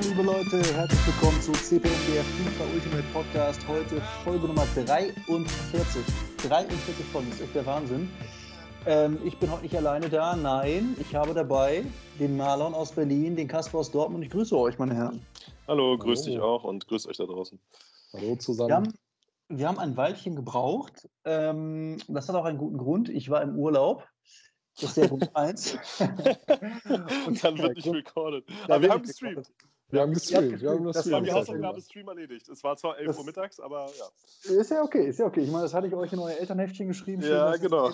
liebe Leute, herzlich willkommen zu CPMDF FIFA Ultimate Podcast. Heute Folge Nummer 43. 43 Folgen, das ist echt der Wahnsinn. Ähm, ich bin heute nicht alleine da, nein, ich habe dabei den Marlon aus Berlin, den Kasper aus Dortmund. Ich grüße euch, meine Herren. Hallo, grüß Hallo. dich auch und grüßt euch da draußen. Hallo zusammen. Wir haben, wir haben ein Weilchen gebraucht. Ähm, das hat auch einen guten Grund. Ich war im Urlaub. Das ist der Punkt 1. und dann wird nicht recorded. Aber wir haben gestreamt. Wir haben gestreamt. Wir haben das, das war die Hausaufgabe Stream erledigt. Es war zwar 11 Uhr mittags, aber ja. Ist ja okay, ist ja okay. Ich meine, das hatte ich euch in euer Elternheftchen geschrieben. Ja, schön, genau.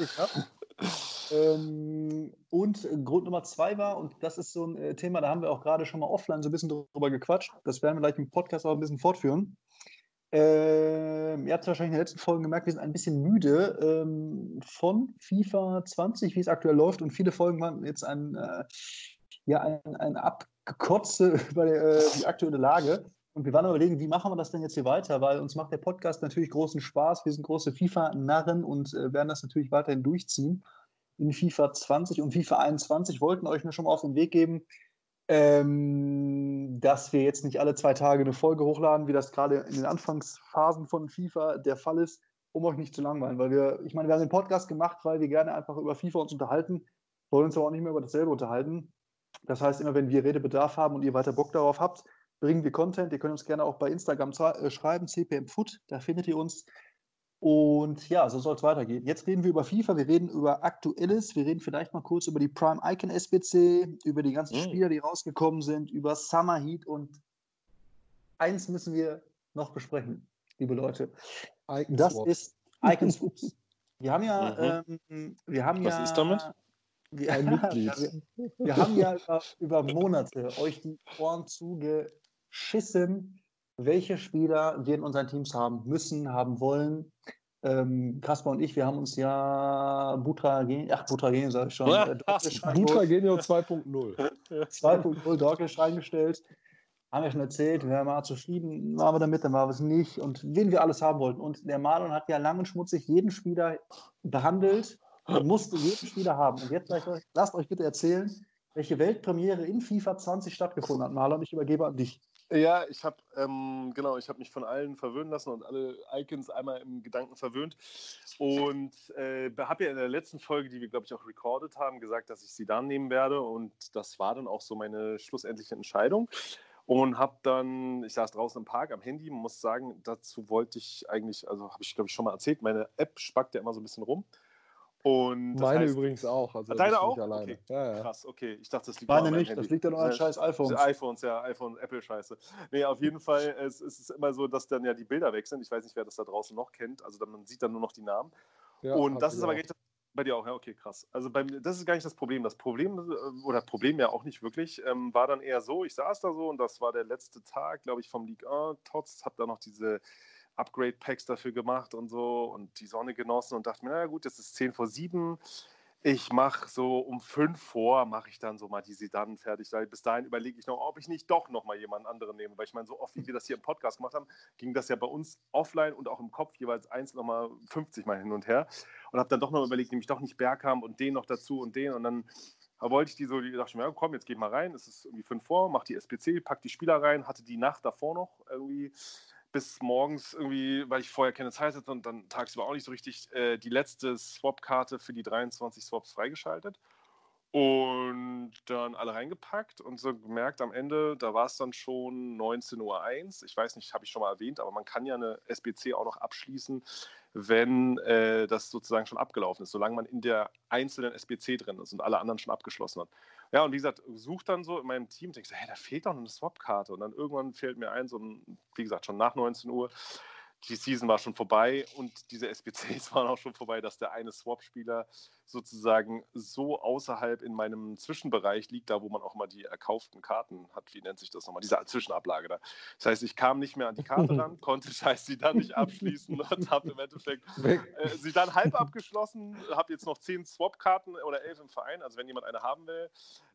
ähm, und Grund Nummer zwei war, und das ist so ein äh, Thema, da haben wir auch gerade schon mal offline so ein bisschen drüber gequatscht. Das werden wir gleich im Podcast auch ein bisschen fortführen. Ähm, ihr habt es wahrscheinlich in den letzten Folgen gemerkt, wir sind ein bisschen müde ähm, von FIFA 20, wie es aktuell läuft. Und viele Folgen waren jetzt ein, äh, ja, ein, ein Abgekotze über äh, die aktuelle Lage. Und wir waren überlegen, wie machen wir das denn jetzt hier weiter? Weil uns macht der Podcast natürlich großen Spaß. Wir sind große FIFA-Narren und äh, werden das natürlich weiterhin durchziehen. In FIFA 20 und FIFA 21 wollten euch nur schon mal auf den Weg geben, ähm, dass wir jetzt nicht alle zwei Tage eine Folge hochladen, wie das gerade in den Anfangsphasen von FIFA der Fall ist, um euch nicht zu langweilen. Weil wir, ich meine, wir haben den Podcast gemacht, weil wir gerne einfach über FIFA uns unterhalten, wollen uns aber auch nicht mehr über dasselbe unterhalten. Das heißt, immer wenn wir Redebedarf haben und ihr weiter Bock darauf habt, bringen wir Content. Ihr könnt uns gerne auch bei Instagram äh, schreiben, cpmfoot, da findet ihr uns. Und ja, so soll es weitergehen. Jetzt reden wir über FIFA, wir reden über Aktuelles, wir reden vielleicht mal kurz über die Prime Icon SBC, über die ganzen mhm. Spieler, die rausgekommen sind, über Summer Heat und eins müssen wir noch besprechen, liebe Leute. Icon das ist Icon Swoops. Wir haben ja, mhm. ähm, wir haben Was ja. ist damit? Wir, Ein Mitglied. wir, wir haben ja über, über Monate euch die Ohren zugeschissen, welche Spieler wir in unseren Teams haben müssen, haben wollen. Ähm, Kaspar und ich, wir haben uns ja Butragenio, ach Butragenio sage ich schon, äh, Butragenio 2.0. 2.0 Dorkisch reingestellt. Haben wir schon erzählt, wir waren mal zufrieden, waren wir damit, dann waren wir es nicht und wen wir alles haben wollten. Und der Marlon hat ja lang und schmutzig jeden Spieler behandelt und musste jeden Spieler haben. Und jetzt lasst euch bitte erzählen, welche Weltpremiere in FIFA 20 stattgefunden hat. Marlon, ich übergebe an dich. Ja, ich habe ähm, genau, ich habe mich von allen verwöhnen lassen und alle Icons einmal im Gedanken verwöhnt und äh, habe ja in der letzten Folge, die wir glaube ich auch recorded haben, gesagt, dass ich sie dann nehmen werde und das war dann auch so meine schlussendliche Entscheidung und habe dann, ich saß draußen im Park am Handy, muss sagen, dazu wollte ich eigentlich, also habe ich glaube ich schon mal erzählt, meine App spackt ja immer so ein bisschen rum und Meine heißt, übrigens auch. Also deine auch? Okay. Ja, ja. Krass, okay. Ich dachte, das liegt Meine nicht, Handy. das liegt ja nur an scheiß iPhones. iPhones, ja, iPhone, Apple-Scheiße. Nee, auf jeden Fall, es, es, ist immer so, dass dann ja die Bilder wechseln. Ich weiß nicht, wer das da draußen noch kennt. Also dann, man sieht dann nur noch die Namen. Ja, und das ist aber gar nicht das, bei dir auch, ja, okay, krass. Also bei, das ist gar nicht das Problem. Das Problem, äh, oder Problem ja auch nicht wirklich, ähm, war dann eher so, ich saß da so und das war der letzte Tag, glaube ich, vom League 1. Tots, hab da noch diese Upgrade-Packs dafür gemacht und so und die Sonne genossen und dachte mir, na gut, jetzt ist 10 vor 7. Ich mache so um 5 vor, mache ich dann so mal die Sedan fertig. Bis dahin überlege ich noch, ob ich nicht doch noch mal jemanden anderen nehme. Weil ich meine, so oft wie wir das hier im Podcast gemacht haben, ging das ja bei uns offline und auch im Kopf jeweils eins noch mal 50 Mal hin und her. Und habe dann doch noch überlegt, nehme ich doch nicht Bergham und den noch dazu und den. Und dann wollte ich die so, die dachte mir, ja, komm, jetzt geh mal rein. Es ist irgendwie 5 vor, mach die SPC, pack die Spieler rein. Hatte die Nacht davor noch irgendwie bis morgens irgendwie, weil ich vorher keine Zeit hatte und dann tagsüber auch nicht so richtig, äh, die letzte Swap-Karte für die 23 Swaps freigeschaltet. Und dann alle reingepackt und so gemerkt am Ende, da war es dann schon 19.01 Uhr. Ich weiß nicht, habe ich schon mal erwähnt, aber man kann ja eine SBC auch noch abschließen, wenn äh, das sozusagen schon abgelaufen ist, solange man in der einzelnen SBC drin ist und alle anderen schon abgeschlossen hat. Ja, und wie gesagt, sucht dann so in meinem Team, so, hey, da fehlt doch eine Swap-Karte. Und dann irgendwann fällt mir ein, so ein, wie gesagt, schon nach 19 Uhr, die Season war schon vorbei und diese SBCs waren auch schon vorbei, dass der eine Swap-Spieler sozusagen so außerhalb in meinem Zwischenbereich liegt, da wo man auch mal die erkauften Karten hat, wie nennt sich das nochmal, diese Zwischenablage da. Das heißt, ich kam nicht mehr an die Karte ran, konnte scheiß sie dann nicht abschließen und habe im Endeffekt äh, sie dann halb abgeschlossen, habe jetzt noch zehn Swap-Karten oder elf im Verein, also wenn jemand eine haben will,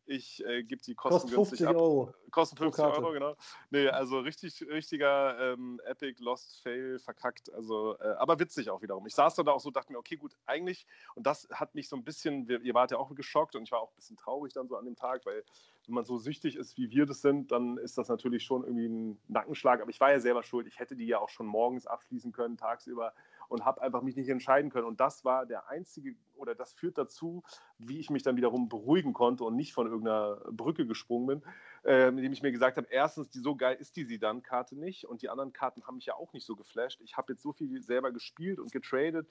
ich äh, gebe die kostengünstig ab. Euro. Kosten 50 Euro, genau. Nee, also richtig, richtiger ähm, Epic Lost Fail verkackt. Also, äh, aber witzig auch wiederum. Ich saß dann da auch so, dachte mir, okay, gut, eigentlich, und das hat mich eigentlich so ein bisschen, ihr wart ja auch geschockt und ich war auch ein bisschen traurig dann so an dem Tag, weil wenn man so süchtig ist, wie wir das sind, dann ist das natürlich schon irgendwie ein Nackenschlag. Aber ich war ja selber schuld. Ich hätte die ja auch schon morgens abschließen können, tagsüber und habe einfach mich nicht entscheiden können. Und das war der einzige, oder das führt dazu, wie ich mich dann wiederum beruhigen konnte und nicht von irgendeiner Brücke gesprungen bin, äh, indem ich mir gesagt habe, erstens, die, so geil ist die Sidan-Karte nicht und die anderen Karten haben mich ja auch nicht so geflasht. Ich habe jetzt so viel selber gespielt und getradet,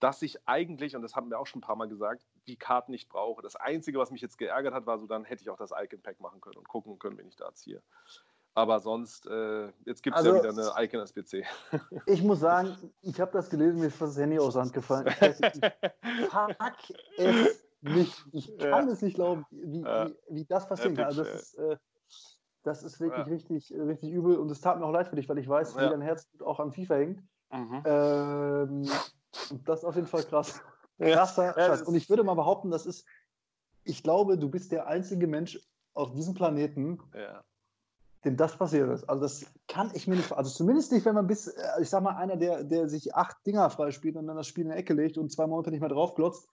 dass ich eigentlich, und das haben wir auch schon ein paar Mal gesagt, die Karten nicht brauche. Das Einzige, was mich jetzt geärgert hat, war so, dann hätte ich auch das Icon-Pack machen können und gucken können, wenn ich da ziehe. Aber sonst, äh, jetzt gibt es also, ja wieder eine Icon SBC. ich muss sagen, ich habe das gelesen, mir ist das Handy aus der Hand gefallen. Ich, weiß, ich pack es nicht. Ich kann ja. es nicht glauben, wie, wie, wie, das passieren kann. Also das ist, äh, das ist wirklich richtig, richtig übel und es tat mir auch leid für dich, weil ich weiß, wie dein Herz auch an FIFA hängt. Mhm. Ähm, das ist auf jeden Fall krass. Krasser Scheiß. Und ich würde mal behaupten, das ist, ich glaube, du bist der einzige Mensch auf diesem Planeten, ja dem das passiert ist. Also das kann ich mir nicht, also zumindest nicht, wenn man bis, äh, ich sag mal, einer, der, der sich acht Dinger freispielt und dann das Spiel in die Ecke legt und zwei Monate nicht mehr draufglotzt.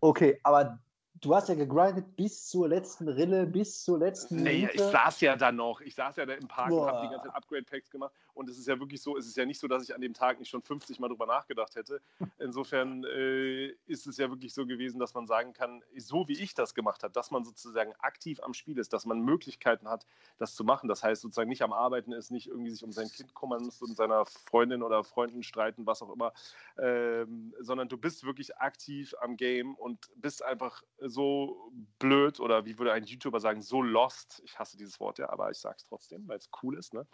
Okay, aber du hast ja gegrindet bis zur letzten Rille, bis zur letzten Nee, Minute. ich saß ja da noch. Ich saß ja da im Park Boah. und habe die ganze Zeit Upgrade-Packs gemacht. Und es ist ja wirklich so, es ist ja nicht so, dass ich an dem Tag nicht schon 50 Mal drüber nachgedacht hätte. Insofern äh, ist es ja wirklich so gewesen, dass man sagen kann, so wie ich das gemacht habe, dass man sozusagen aktiv am Spiel ist, dass man Möglichkeiten hat, das zu machen. Das heißt, sozusagen nicht am Arbeiten ist, nicht irgendwie sich um sein Kind kümmern muss und seiner Freundin oder Freunden streiten, was auch immer, ähm, sondern du bist wirklich aktiv am Game und bist einfach so blöd oder wie würde ein YouTuber sagen, so lost. Ich hasse dieses Wort ja, aber ich sage es trotzdem, weil es cool ist. Ne?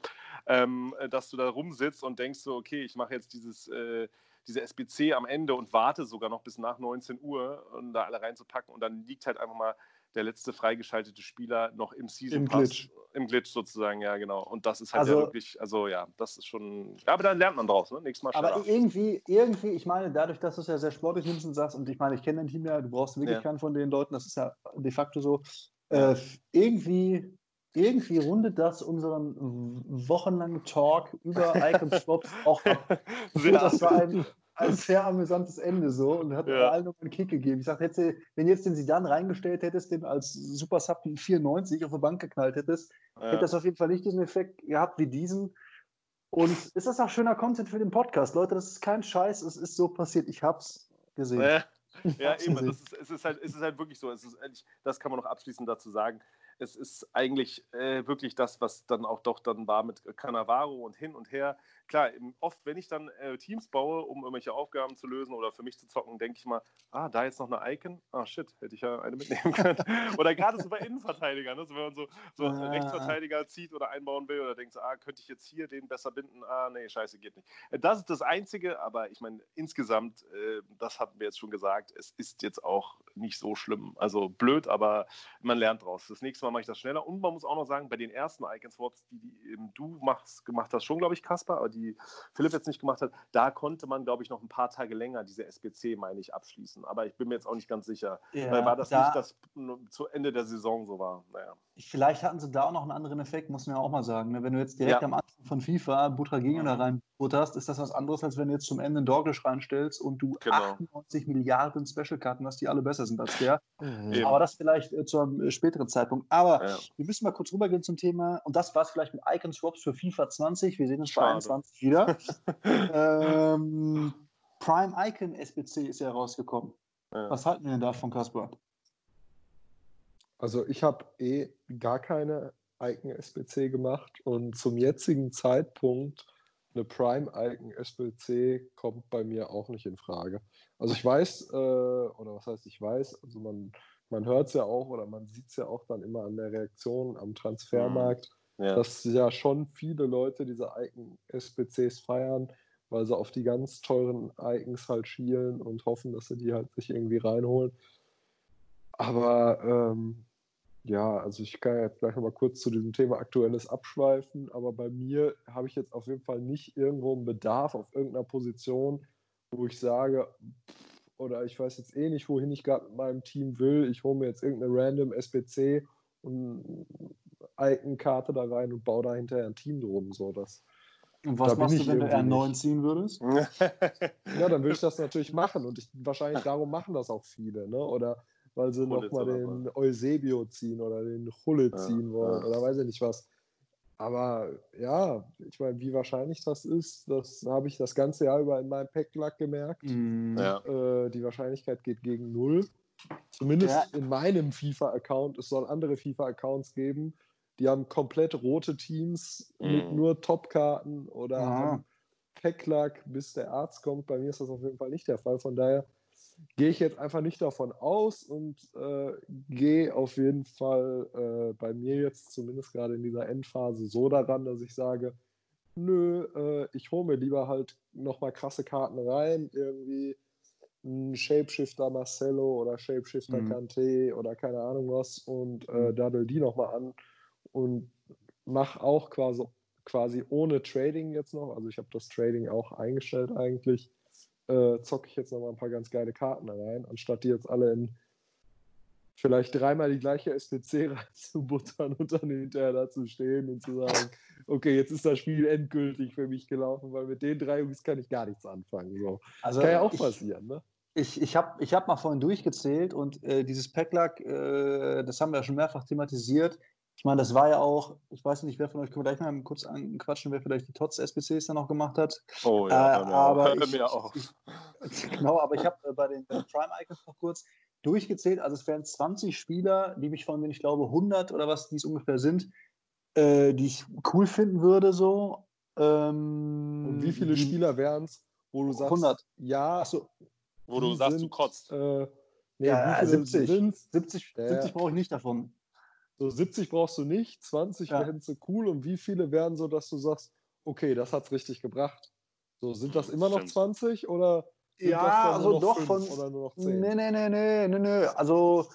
Ähm, dass du da rumsitzt und denkst so, okay, ich mache jetzt dieses, äh, diese SBC am Ende und warte sogar noch bis nach 19 Uhr, um da alle reinzupacken und dann liegt halt einfach mal der letzte freigeschaltete Spieler noch im Season Im Pass, Glitch. im Glitch sozusagen, ja genau. Und das ist halt also, ja wirklich, also ja, das ist schon, ja, aber dann lernt man draus, ne? Nächstes Mal Aber irgendwie, irgendwie, ich meine, dadurch, dass du es ja sehr sportlich nimmst und sagst, und ich meine, ich kenne dein Team ja, du brauchst wirklich ja. keinen von den Leuten, das ist ja de facto so, äh, irgendwie irgendwie rundet das unseren wochenlangen Talk über Icon Swaps auch ab. Das war ein, ein sehr amüsantes Ende so und hat ja. allen noch einen Kick gegeben. Ich sage, hätte, wenn jetzt den Sidan reingestellt hättest, den als Super Sub 94 auf die Bank geknallt hättest, ja. hätte das auf jeden Fall nicht diesen Effekt gehabt wie diesen. Und ist das auch schöner Content für den Podcast? Leute, das ist kein Scheiß, es ist so passiert. Ich hab's gesehen. Ja, ja eben. Das ist, es, ist halt, es ist halt wirklich so. Es ist, das kann man noch abschließend dazu sagen es ist eigentlich äh, wirklich das, was dann auch doch dann war mit Cannavaro und hin und her. Klar, oft, wenn ich dann äh, Teams baue, um irgendwelche Aufgaben zu lösen oder für mich zu zocken, denke ich mal, ah, da jetzt noch eine Icon? Ah, shit, hätte ich ja eine mitnehmen können. oder gerade so bei Innenverteidigern, ne? so, wenn man so, so ah. Rechtsverteidiger zieht oder einbauen will oder denkt, ah, könnte ich jetzt hier den besser binden? Ah, nee, scheiße, geht nicht. Äh, das ist das Einzige, aber ich meine, insgesamt, äh, das hatten wir jetzt schon gesagt, es ist jetzt auch nicht so schlimm. Also blöd, aber man lernt draus. Das nächste Mal mache ich das schneller. Und man muss auch noch sagen, bei den ersten Icon-Swaps, die, die du machst, gemacht hast, schon, glaube ich, Kasper, aber die Philipp jetzt nicht gemacht hat, da konnte man, glaube ich, noch ein paar Tage länger diese SBC, meine ich, abschließen. Aber ich bin mir jetzt auch nicht ganz sicher. Ja, war das da, nicht, dass zu Ende der Saison so war? Naja. Vielleicht hatten sie da auch noch einen anderen Effekt, muss man ja auch mal sagen. Ne? Wenn du jetzt direkt ja. am Anfang von FIFA Butragino da reinbutterst, ist das was anderes, als wenn du jetzt zum Ende einen Dorglish reinstellst und du genau. 98 Milliarden Special-Karten hast, die alle besser sind als der. Mhm. Aber das vielleicht äh, zu einem äh, späteren Zeitpunkt. Aber ja. wir müssen mal kurz rübergehen zum Thema. Und das war es vielleicht mit Icon Swaps für FIFA 20. Wir sehen uns bei 21 wieder. ähm, Prime Icon SBC ist ja rausgekommen. Ja. Was halten wir denn davon, Kasper? Also ich habe eh gar keine Icon SBC gemacht und zum jetzigen Zeitpunkt eine Prime Icon SBC kommt bei mir auch nicht in Frage. Also ich weiß, äh, oder was heißt ich weiß, also man, man hört es ja auch oder man sieht es ja auch dann immer an der Reaktion am Transfermarkt, mhm. ja. dass ja schon viele Leute diese Icon SBCs feiern, weil sie auf die ganz teuren Icons halt schielen und hoffen, dass sie die halt sich irgendwie reinholen. Aber ähm, ja, also ich kann jetzt gleich noch mal kurz zu diesem Thema Aktuelles abschweifen, aber bei mir habe ich jetzt auf jeden Fall nicht irgendwo einen Bedarf auf irgendeiner Position, wo ich sage, oder ich weiß jetzt eh nicht, wohin ich gerade mit meinem Team will. Ich hole mir jetzt irgendeine random SPC und Icon-Karte da rein und baue da hinterher ein Team drum. So, das Und was machst du, wenn du R9 ziehen würdest? ja, dann würde ich das natürlich machen und ich, wahrscheinlich darum machen das auch viele, ne? Oder weil sie nochmal den Eusebio ziehen oder den Hulle ziehen ja, wollen ja. oder weiß ich nicht was. Aber ja, ich meine, wie wahrscheinlich das ist, das habe ich das ganze Jahr über in meinem Packlack gemerkt. Mm. Ja. Äh, die Wahrscheinlichkeit geht gegen null. Zumindest ja. in meinem FIFA-Account. Es soll andere FIFA-Accounts geben, die haben komplett rote Teams mm. mit nur Topkarten oder ja. haben Packlack, bis der Arzt kommt. Bei mir ist das auf jeden Fall nicht der Fall. Von daher gehe ich jetzt einfach nicht davon aus und äh, gehe auf jeden Fall äh, bei mir jetzt zumindest gerade in dieser Endphase so daran, dass ich sage, nö, äh, ich hole mir lieber halt nochmal krasse Karten rein, irgendwie ein Shapeshifter Marcello oder Shapeshifter mhm. Kante oder keine Ahnung was und äh, mhm. daddel die nochmal an und mach auch quasi, quasi ohne Trading jetzt noch, also ich habe das Trading auch eingestellt eigentlich, äh, zocke ich jetzt noch mal ein paar ganz geile Karten rein, anstatt die jetzt alle in vielleicht dreimal die gleiche SPC reinzubuttern und dann hinterher da zu stehen und zu sagen, okay, jetzt ist das Spiel endgültig für mich gelaufen, weil mit den drei Jungs kann ich gar nichts anfangen. So. Also kann ja auch ich, passieren, ne? Ich, ich habe ich hab mal vorhin durchgezählt und äh, dieses Packlack, äh, das haben wir ja schon mehrfach thematisiert. Ich meine, das war ja auch, ich weiß nicht, wer von euch, können wir gleich mal kurz anquatschen, wer vielleicht die TOTS-SBCs dann noch gemacht hat. Oh ja, äh, genau. aber ich, mir auch. Ich, genau, aber ich habe äh, bei den Prime Icons noch kurz durchgezählt. Also es wären 20 Spieler, die mich von denen ich glaube 100 oder was die es ungefähr sind, äh, die ich cool finden würde so. Ähm, Und wie viele Spieler wären es, wo du sagst, 100. ja, Achso, wo du sagst, sind, du kotzt. Äh, nee, ja, 70. 70, 70 brauche ich nicht davon. So 70 brauchst du nicht, 20 ja. wären so cool und wie viele wären so, dass du sagst, okay, das hat es richtig gebracht? So, sind das immer noch 20 oder ja, also doch von oder nur noch 10? Nee, nee, nee, nee, nee, nee. Also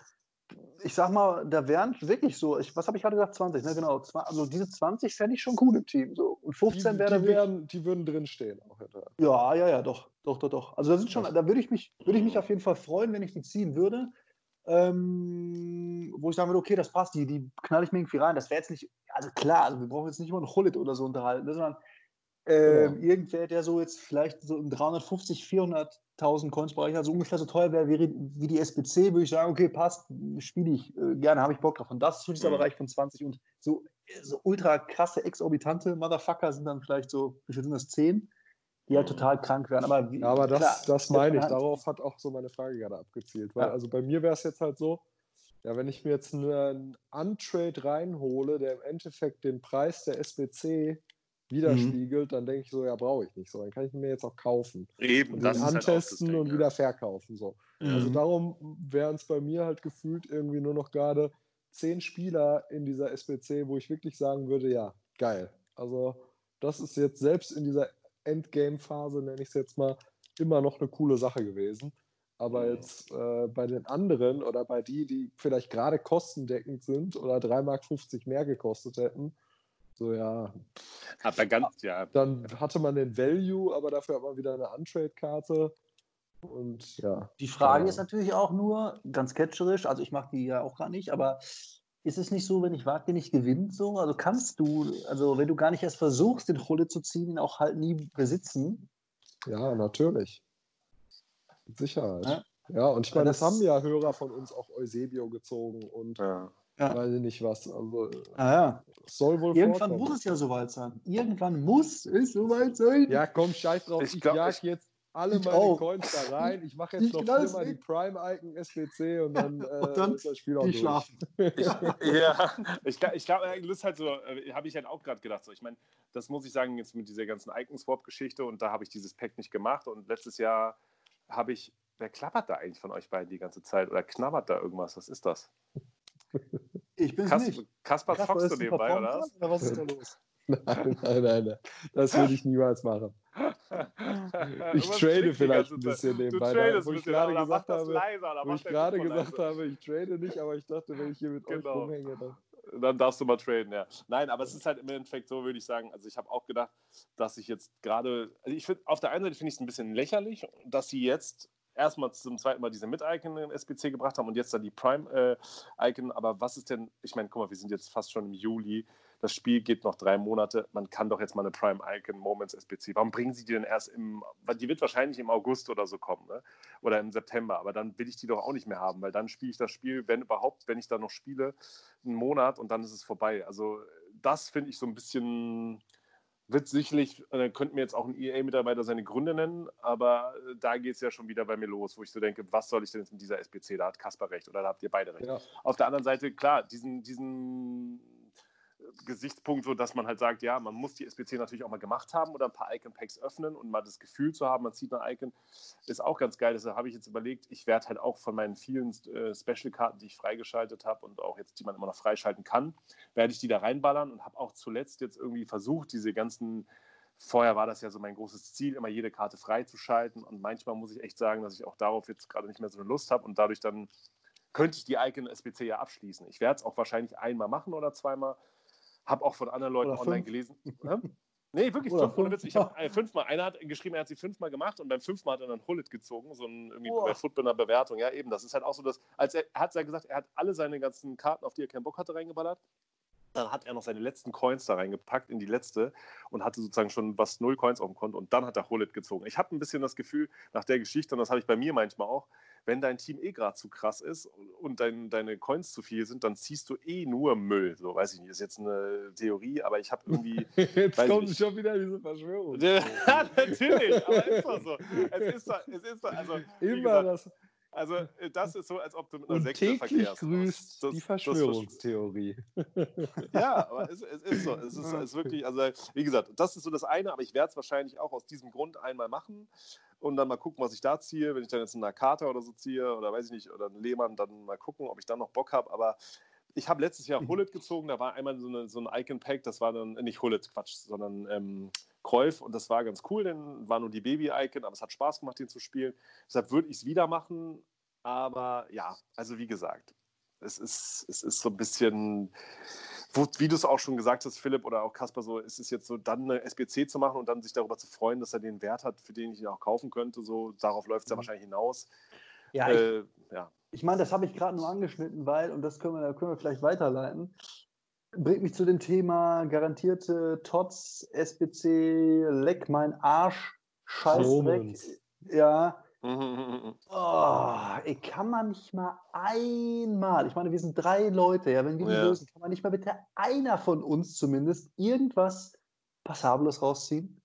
ich sag mal, da wären wirklich so, ich, was habe ich gerade gesagt, 20, ne, genau. Also diese 20 fände ich schon cool im Team. So. Und 15 wäre da wären, Die würden drinstehen auch hinterher. Ja, ja, ja, doch, doch, doch, doch. Also da sind schon, da würde ich mich, würde ich mich auf jeden Fall freuen, wenn ich die ziehen würde ähm, wo ich sagen würde, okay, das passt, die, die knall ich mir irgendwie rein. Das wäre jetzt nicht, also klar, also wir brauchen jetzt nicht immer einen Hullet oder so unterhalten, ne, sondern äh, genau. irgendwer, der so jetzt vielleicht so im 350, 400.000 Coins-Bereich, also ungefähr so teuer wäre wie, wie die SBC, würde ich sagen, okay, passt, spiele ich äh, gerne, habe ich Bock drauf. Und das ist dieser mhm. Bereich von 20 und so, so ultra krasse, exorbitante Motherfucker sind dann vielleicht so, wie viel sind das, 10? Die halt total krank werden. Aber, wie, ja, aber das, klar, das meine ich. Halt Darauf hat auch so meine Frage gerade abgezielt. Weil, ja. also bei mir wäre es jetzt halt so, ja, wenn ich mir jetzt einen Untrade reinhole, der im Endeffekt den Preis der SBC widerspiegelt, mhm. dann denke ich so, ja, brauche ich nicht so. Dann kann ich mir jetzt auch kaufen. Eben, und das halt antesten halt und wieder verkaufen. So. Mhm. Also darum wären es bei mir halt gefühlt irgendwie nur noch gerade zehn Spieler in dieser SBC, wo ich wirklich sagen würde, ja, geil. Also das ist jetzt selbst in dieser Endgame-Phase, nenne ich es jetzt mal, immer noch eine coole Sache gewesen. Aber mhm. jetzt äh, bei den anderen oder bei die, die vielleicht gerade kostendeckend sind oder 3,50 Mark mehr gekostet hätten, so ja. Hat er ganz, ja. Dann hatte man den Value, aber dafür hat man wieder eine Untrade-Karte. Und ja. Die Frage ja. ist natürlich auch nur, ganz catcherisch, also ich mache die ja auch gar nicht, aber ist es nicht so, wenn ich wage, nicht gewinnt so? Also kannst du, also wenn du gar nicht erst versuchst, den Rolle zu ziehen, ihn auch halt nie besitzen? Ja, natürlich. Mit Sicherheit. Ja, ja und ich meine, das, das, haben ja Hörer von uns auch Eusebio gezogen und ja. weiß ich nicht was. Also ah, ja. soll wohl Irgendwann vorkommen. muss es ja soweit sein. Irgendwann muss es soweit sein. Ja, komm, scheiß drauf. Ich, ich jag jetzt alle meine auch. Coins da rein. Ich mache jetzt ich noch viermal die Prime-Icon SPC und dann, äh, und dann ist das Spiel auch durch. schlafen. Ich, ja, ich, ich glaube, das ist halt so, äh, habe ich halt auch gerade gedacht. So. Ich meine, das muss ich sagen, jetzt mit dieser ganzen Icon-Swap-Geschichte und da habe ich dieses Pack nicht gemacht und letztes Jahr habe ich, wer klappert da eigentlich von euch beiden die ganze Zeit oder knabbert da irgendwas? Was ist das? Ich bin Kas nicht. Kaspar, zockst du nebenbei, oder? Oder was ist da los? Nein, nein, nein, das würde ich niemals machen. Ich trade vielleicht ein bisschen nebenbei. Da, wo ich gerade gesagt habe, wo ich gerade gesagt habe, ich trade nicht, aber ich dachte, wenn ich hier mit genau. euch rumhänge, dann dann darfst du mal traden, ja. Nein, aber es ist halt im Endeffekt so, würde ich sagen. Also ich habe auch gedacht, dass ich jetzt gerade, also ich finde, auf der einen Seite finde ich es ein bisschen lächerlich, dass sie jetzt erstmal zum zweiten Mal diese Mit-Icon in SPC gebracht haben und jetzt dann die Prime-Icon. aber was ist denn, ich meine, guck mal, wir sind jetzt fast schon im Juli das Spiel geht noch drei Monate, man kann doch jetzt mal eine Prime Icon Moments SBC. Warum bringen sie die denn erst im, die wird wahrscheinlich im August oder so kommen, ne? oder im September, aber dann will ich die doch auch nicht mehr haben, weil dann spiele ich das Spiel, wenn überhaupt, wenn ich da noch spiele, einen Monat und dann ist es vorbei. Also das finde ich so ein bisschen, wird sicherlich, äh, könnten mir jetzt auch ein EA-Mitarbeiter seine Gründe nennen, aber äh, da geht es ja schon wieder bei mir los, wo ich so denke, was soll ich denn jetzt mit dieser SPC? Da hat Kasper recht oder da habt ihr beide recht. Ja. Auf der anderen Seite, klar, diesen, diesen Gesichtspunkt, so dass man halt sagt, ja, man muss die SPC natürlich auch mal gemacht haben oder ein paar Icon-Packs öffnen und mal das Gefühl zu haben, man zieht ein Icon, ist auch ganz geil. Deshalb habe ich jetzt überlegt, ich werde halt auch von meinen vielen äh, Special-Karten, die ich freigeschaltet habe und auch jetzt, die man immer noch freischalten kann, werde ich die da reinballern und habe auch zuletzt jetzt irgendwie versucht, diese ganzen Vorher war das ja so mein großes Ziel, immer jede Karte freizuschalten. Und manchmal muss ich echt sagen, dass ich auch darauf jetzt gerade nicht mehr so eine Lust habe und dadurch dann könnte ich die Icon SPC ja abschließen. Ich werde es auch wahrscheinlich einmal machen oder zweimal, habe auch von anderen Leuten online gelesen. Nee, wirklich fünf, fünf. Witz. Ich habe äh, fünfmal, einer hat geschrieben, er hat sie fünfmal gemacht und beim fünfmal hat er dann Hullet gezogen, so ein irgendwie oh. bei Footballer Bewertung. Ja, eben, das ist halt auch so, dass, als er, er hat ja gesagt, er hat alle seine ganzen Karten, auf die er keinen Bock hatte, reingeballert. Dann hat er noch seine letzten Coins da reingepackt in die letzte und hatte sozusagen schon was null Coins auf dem Konto und dann hat er Hullet gezogen. Ich habe ein bisschen das Gefühl, nach der Geschichte, und das habe ich bei mir manchmal auch, wenn dein Team eh gerade zu krass ist und dein, deine Coins zu viel sind, dann ziehst du eh nur Müll. So, weiß ich nicht, ist jetzt eine Theorie, aber ich habe irgendwie. jetzt kommt schon wieder diese Verschwörung. ja, natürlich, aber ist doch so. Es ist doch, es ist doch also, Immer gesagt, das. Also, das ist so, als ob du mit einer Sekte verkehrst. grüßt das, die Verschwörungstheorie. ja, aber es, es, ist so. Es ist, es ist wirklich, also, wie gesagt, das ist so das eine, aber ich werde es wahrscheinlich auch aus diesem Grund einmal machen und dann mal gucken, was ich da ziehe. Wenn ich dann jetzt einen Nakata oder so ziehe oder weiß ich nicht, oder einen Lehmann, dann mal gucken, ob ich dann noch Bock habe. Aber ich habe letztes Jahr Hullet gezogen, da war einmal so, eine, so ein Icon-Pack, das war dann nicht Hullet, Quatsch, sondern ähm, Kräuf und das war ganz cool, denn war nur die Baby-Icon, aber es hat Spaß gemacht, den zu spielen. Deshalb würde ich es wieder machen, aber ja, also wie gesagt, es ist, es ist so ein bisschen, wo, wie du es auch schon gesagt hast, Philipp oder auch Kasper, so ist es jetzt so, dann eine SBC zu machen und dann sich darüber zu freuen, dass er den Wert hat, für den ich ihn auch kaufen könnte. So, darauf läuft es ja mhm. wahrscheinlich hinaus. Ja, äh, ich, ja. ich meine, das habe ich gerade nur angeschnitten, weil, und das können wir, da können wir vielleicht weiterleiten, bringt mich zu dem Thema garantierte TOTS, SBC, leck mein Arsch, Scheiß weg. Ja, Oh, ich kann man nicht mal einmal, ich meine, wir sind drei Leute, ja, wenn wir die ja. lösen, kann man nicht mal bitte einer von uns zumindest irgendwas Passables rausziehen?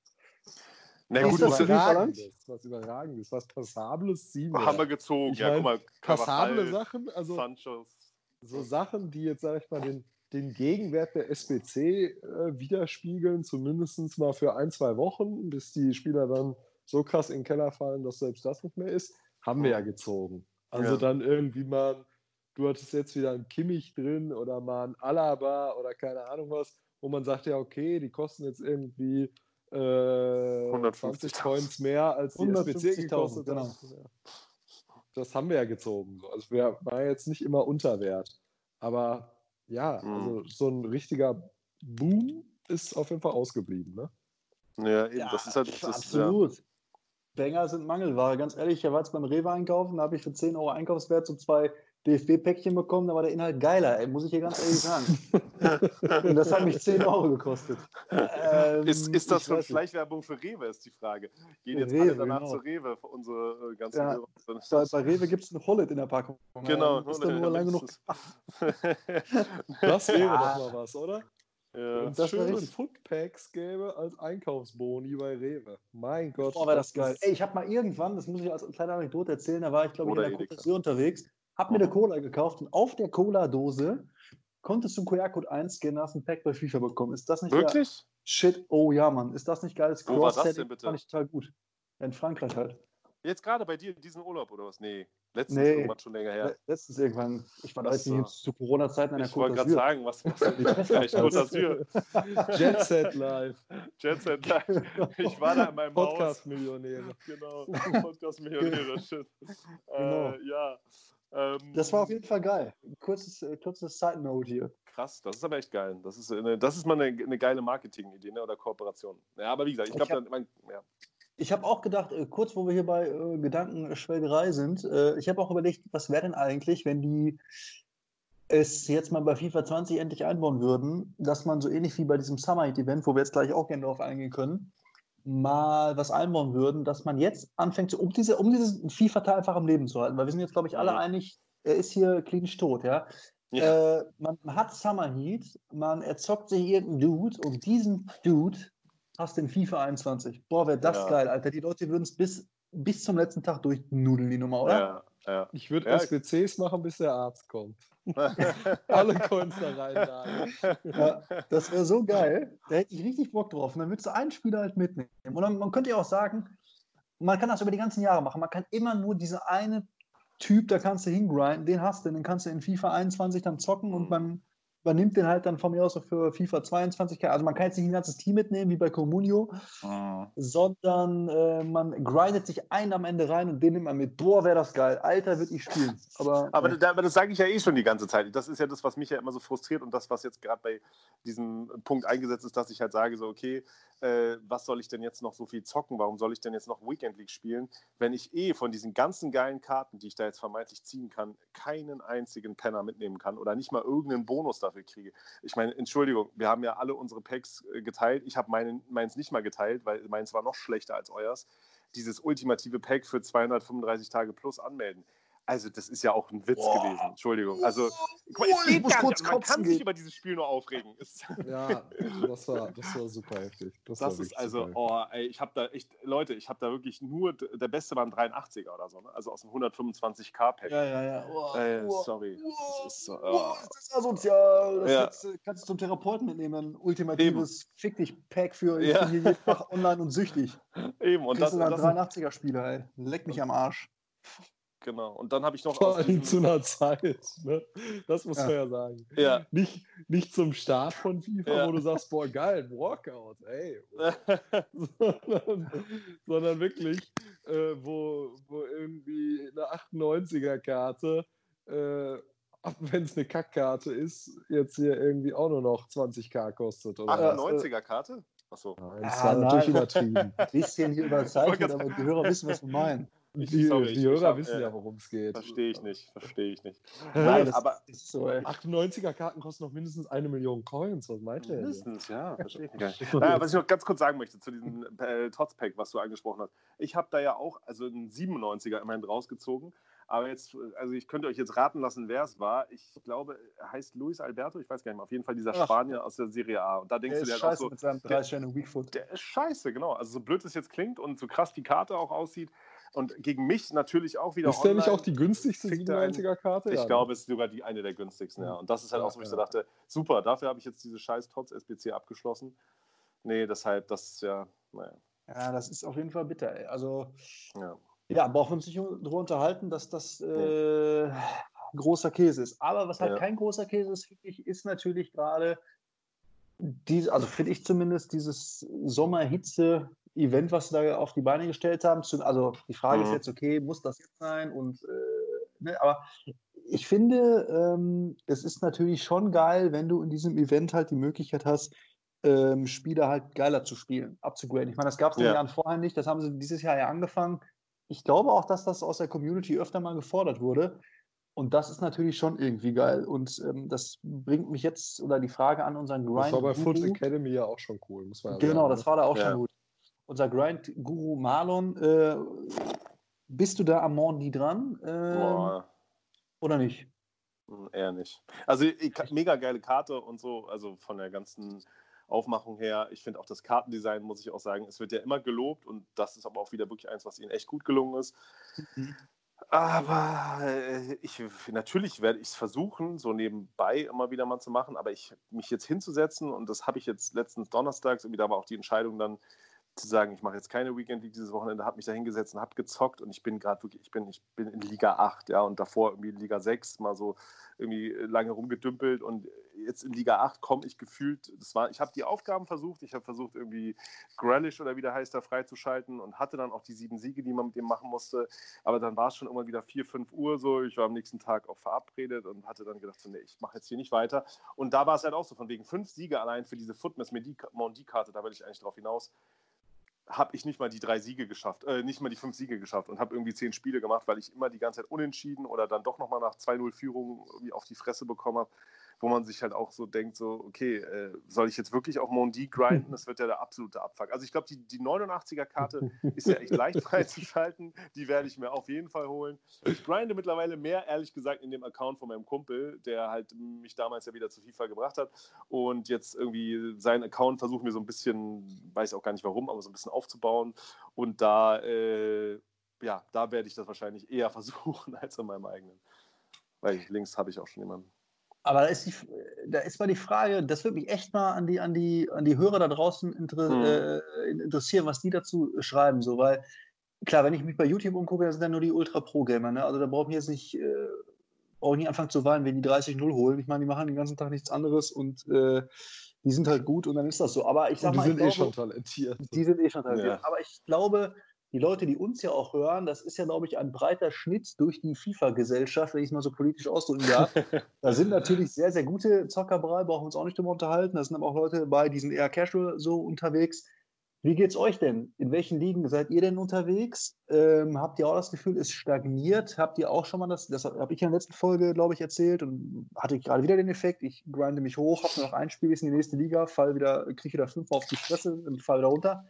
Na gut, was überragendes, was überragendes, was Passables ziehen wir. Haben wir gezogen, ich ja, guck mal. Passable Sachen, also Sanchez. so Sachen, die jetzt, sag ich mal, den, den Gegenwert der SBC äh, widerspiegeln, zumindest mal für ein, zwei Wochen, bis die Spieler dann so krass in den Keller fallen, dass selbst das nicht mehr ist, haben wir ja gezogen. Also ja. dann irgendwie mal, du hattest jetzt wieder einen Kimmich drin oder mal einen Alaba oder keine Ahnung was, wo man sagt, ja, okay, die kosten jetzt irgendwie äh, 150 Coins mehr als die SBC gekostet genau. Das haben wir ja gezogen. Also wir waren jetzt nicht immer unter Wert. Aber ja, mhm. also so ein richtiger Boom ist auf jeden Fall ausgeblieben, ne? Ja, eben, ja, das ist halt. Das absolut. ja. Banger sind Mangelware. Ganz ehrlich, ich war jetzt beim Rewe einkaufen, da habe ich für 10 Euro Einkaufswert so zwei DFB-Päckchen bekommen, da war der Inhalt geiler, ey, muss ich hier ganz ehrlich sagen. Und das hat mich 10 Euro gekostet. Ähm, ist, ist das schon Schleichwerbung für Rewe, ist die Frage. Gehen jetzt Rewe, alle danach genau. zu Rewe für unsere äh, ganzen ja, bei, bei, Rewe gibt es einen Hollet in der Packung. Genau. Ja, ist dann nur lange genug. das wäre doch mal was, oder? Ja, und das schöne Footpacks gäbe als Einkaufsboni bei Rewe. Mein Gott. Oh, wäre das geil. Ey, ich habe mal irgendwann, das muss ich als kleine Anekdote erzählen, da war ich, glaube ich, in der Côte unterwegs, habe mir eine Cola gekauft und auf der Cola-Dose konntest du einen QR-Code einscannen, hast ein Pack bei FIFA bekommen. Ist das nicht Wirklich? Shit, oh ja, Mann. Ist das nicht geiles Wo war das denn bitte? Fand ich total gut. In Frankreich halt. Jetzt gerade bei dir in diesem Urlaub oder was? Nee, letztens nee, irgendwann schon länger her. Letztens irgendwann. Ich war da jetzt nicht zu Corona-Zeiten an der Ich wollte gerade sagen, was, was vielleicht Côte d'Azur. Jet Set Live. Jet Set Live. Ich war da in meinem Podcast-Millionäre. Genau, Podcast-Millionäre, shit. Genau. Äh, ja. Ähm, das war auf jeden Fall geil. Kurzes, äh, kurzes Side-Note hier. Krass, das ist aber echt geil. Das ist, eine, das ist mal eine, eine geile Marketing-Idee ne? oder Kooperation. Ja, aber wie gesagt, ich glaube, ja. Ich habe auch gedacht, äh, kurz wo wir hier bei äh, Gedankenschwelgerei sind, äh, ich habe auch überlegt, was wäre denn eigentlich, wenn die es jetzt mal bei FIFA 20 endlich einbauen würden, dass man so ähnlich wie bei diesem Summer Heat Event, wo wir jetzt gleich auch gerne darauf eingehen können, mal was einbauen würden, dass man jetzt anfängt, um, diese, um dieses FIFA-Teil einfach am Leben zu halten. Weil wir sind jetzt, glaube ich, alle mhm. einig, er ist hier klinisch tot, ja. ja. Äh, man hat Summer Heat, man erzockt sich irgendeinen Dude und diesen Dude hast du in FIFA 21. Boah, wäre das ja. geil, Alter. Die Leute würden es bis, bis zum letzten Tag durchnudeln, die Nummer, oder? Ja. Ja. Ich würde ja. SBCs machen, bis der Arzt kommt. Alle Coins da rein. Ja, das wäre so geil. Da hätte ich richtig Bock drauf. Und dann würdest du einen Spieler halt mitnehmen. Und dann, man könnte ja auch sagen, man kann das über die ganzen Jahre machen. Man kann immer nur diese eine Typ, da kannst du hingrinden, den hast du, den kannst du in FIFA 21 dann zocken und man mhm übernimmt den halt dann von mir aus für FIFA 22. Also man kann jetzt nicht ein ganzes Team mitnehmen wie bei Comunio, mhm. sondern äh, man grindet sich einen am Ende rein und den nimmt man mit. Boah, wäre das geil. Alter, würde ich spielen. Aber, aber, äh. aber das sage ich ja eh schon die ganze Zeit. Das ist ja das, was mich ja immer so frustriert und das, was jetzt gerade bei diesem Punkt eingesetzt ist, dass ich halt sage, so, okay, äh, was soll ich denn jetzt noch so viel zocken? Warum soll ich denn jetzt noch Weekend League spielen, wenn ich eh von diesen ganzen geilen Karten, die ich da jetzt vermeintlich ziehen kann, keinen einzigen Penner mitnehmen kann oder nicht mal irgendeinen Bonus dafür kriege? Ich meine, Entschuldigung, wir haben ja alle unsere Packs äh, geteilt. Ich habe meins nicht mal geteilt, weil meins war noch schlechter als euers. Dieses ultimative Pack für 235 Tage plus anmelden also, das ist ja auch ein Witz Boah. gewesen. Entschuldigung. Also, oh, es geht gar nicht. Man kann sich über dieses Spiel nur aufregen. ja, das war, das war super heftig. Das, das ist also, oh, ey, ich habe da echt, Leute, ich habe da wirklich nur, der beste war ein 83er oder so, ne? also aus dem 125k-Pack. Ja, ja, ja. Oh, äh, oh, sorry. Oh, das ist, so, oh. das ist asozial. Das ja. jetzt, äh, kannst du zum Therapeuten mitnehmen. Ein ultimatives Fick dich-Pack für ja. jeden Tag online und süchtig. Eben. Und das, ist ein 83er-Spieler, ey. Leck mich am Arsch. Genau. Und dann habe ich noch. Vor allem zu einer Zeit. Ne? Das muss ja. man ja sagen. Ja. Nicht, nicht zum Start von FIFA, ja. wo du sagst, boah, geil, Walkout, ey. sondern, sondern, wirklich, äh, wo, wo irgendwie eine 98er-Karte, äh, wenn es eine Kackkarte ist, jetzt hier irgendwie auch nur noch 20k kostet. Oder 98er-Karte? Achso. Nein, das ah, war natürlich übertrieben. Ein bisschen hier überzeichnet, aber die Hörer wissen, was wir meinen. Die, Sorry, die Hörer wissen ja, worum es geht. Verstehe ich nicht, verstehe ich nicht. Nein, das, aber das so, 98er Karten kosten noch mindestens eine Million Coins. Was meint ihr? Mindestens, ja, verstehe ich nicht. naja, was ich noch ganz kurz sagen möchte zu diesem äh, Tots-Pack, was du angesprochen hast. Ich habe da ja auch, also einen 97er immerhin rausgezogen. Aber jetzt, also ich könnte euch jetzt raten lassen, wer es war. Ich glaube, er heißt Luis Alberto, ich weiß gar nicht mehr. Auf jeden Fall dieser Ach, Spanier aus der Serie A. Und da denkst der du dir halt auch so. Mit seinem Sterne Weakfoot. Der ist scheiße, genau. Also so blöd es jetzt klingt und so krass die Karte auch aussieht, und gegen mich natürlich auch wieder. Ist der nicht auch die günstigste 97er-Karte? Ich ja, glaube, ne? es ist sogar die eine der günstigsten, ja. Und das ist halt ja, auch so, wo ich so dachte, super, dafür habe ich jetzt diese scheiß TOTS-SBC abgeschlossen. Nee, deshalb, das ist ja, naja. Ja, das ist auf jeden Fall bitter, ey. Also, ja, ja brauchen wir uns nicht darüber unterhalten, dass das äh, großer Käse ist. Aber was halt kein großer Käse ist, finde ich, ist natürlich gerade, also finde ich zumindest, dieses Sommerhitze Event, was sie da auf die Beine gestellt haben. Also die Frage mhm. ist jetzt, okay, muss das jetzt sein? Und, äh, ne, aber ich finde, ähm, es ist natürlich schon geil, wenn du in diesem Event halt die Möglichkeit hast, ähm, Spieler halt geiler zu spielen, abzugraden. Ich meine, das gab es in den Jahren vorher nicht, das haben sie dieses Jahr ja angefangen. Ich glaube auch, dass das aus der Community öfter mal gefordert wurde. Und das ist natürlich schon irgendwie geil. Und ähm, das bringt mich jetzt oder die Frage an unseren Grind. Das war bei Foot Academy ja auch schon cool, muss man ja Genau, sagen, das ne? war da auch ja. schon gut unser Grind-Guru Marlon, äh, bist du da am Mondi dran? Äh, oder nicht? Hm, eher nicht. Also ich, mega geile Karte und so, also von der ganzen Aufmachung her. Ich finde auch das Kartendesign, muss ich auch sagen, es wird ja immer gelobt und das ist aber auch wieder wirklich eins, was ihnen echt gut gelungen ist. Mhm. Aber äh, ich, natürlich werde ich es versuchen, so nebenbei immer wieder mal zu machen, aber ich, mich jetzt hinzusetzen und das habe ich jetzt letztens donnerstags, irgendwie da war auch die Entscheidung dann, zu sagen, ich mache jetzt keine Weekend League dieses Wochenende, habe mich da hingesetzt und habe gezockt und ich bin gerade wirklich, ich bin, ich bin in Liga 8, ja, und davor irgendwie in Liga 6 mal so irgendwie lange rumgedümpelt und jetzt in Liga 8 komme ich gefühlt, das war, ich habe die Aufgaben versucht, ich habe versucht irgendwie Grellish oder wie der heißt, da freizuschalten und hatte dann auch die sieben Siege, die man mit dem machen musste, aber dann war es schon immer wieder 4, 5 Uhr so, ich war am nächsten Tag auch verabredet und hatte dann gedacht, so, nee, ich mache jetzt hier nicht weiter. Und da war es halt auch so, von wegen fünf Siege allein für diese Footmess Mondi-Karte, da will ich eigentlich drauf hinaus, habe ich nicht mal die drei Siege geschafft, äh, nicht mal die fünf Siege geschafft und habe irgendwie zehn Spiele gemacht, weil ich immer die ganze Zeit unentschieden oder dann doch nochmal nach 2-0 Führung irgendwie auf die Fresse bekommen habe wo man sich halt auch so denkt, so, okay, äh, soll ich jetzt wirklich auf Mondi grinden? Das wird ja der absolute Abfuck. Also ich glaube, die, die 89er-Karte ist ja echt leicht freizuschalten. Die werde ich mir auf jeden Fall holen. Ich grinde mittlerweile mehr, ehrlich gesagt, in dem Account von meinem Kumpel, der halt mich damals ja wieder zu FIFA gebracht hat und jetzt irgendwie seinen Account versuchen wir so ein bisschen, weiß auch gar nicht warum, aber so ein bisschen aufzubauen. Und da, äh, ja, da werde ich das wahrscheinlich eher versuchen als in meinem eigenen. Weil links habe ich auch schon jemanden. Aber da ist, die, da ist mal die Frage, das würde mich echt mal an die, an die, an die Hörer da draußen inter, mhm. äh, interessieren, was die dazu schreiben. So, weil, klar, wenn ich mich bei YouTube umgucke, da sind dann nur die Ultra-Pro-Gamer. Ne? Also da brauchen wir jetzt nicht, äh, brauche nicht anfangen zu weinen, wenn die 30-0 holen. Ich meine, die machen den ganzen Tag nichts anderes und äh, die sind halt gut und dann ist das so. Aber ich sag und die mal, sind eh glaube, schon talentiert. Die sind eh schon talentiert. Ja. Aber ich glaube, die Leute, die uns ja auch hören, das ist ja, glaube ich, ein breiter Schnitt durch die FIFA-Gesellschaft, wenn ich es mal so politisch ausdrücken darf. da sind natürlich sehr, sehr gute Zocker brauchen wir uns auch nicht drüber unterhalten. Da sind aber auch Leute dabei, die sind eher casual so unterwegs. Wie geht es euch denn? In welchen Ligen seid ihr denn unterwegs? Ähm, habt ihr auch das Gefühl, es stagniert? Habt ihr auch schon mal das, das habe ich in der letzten Folge, glaube ich, erzählt und hatte gerade wieder den Effekt, ich grinde mich hoch, habe noch ein Spiel bis in die nächste Liga, fall wieder, kriege wieder fünf auf die Fresse und fall wieder runter.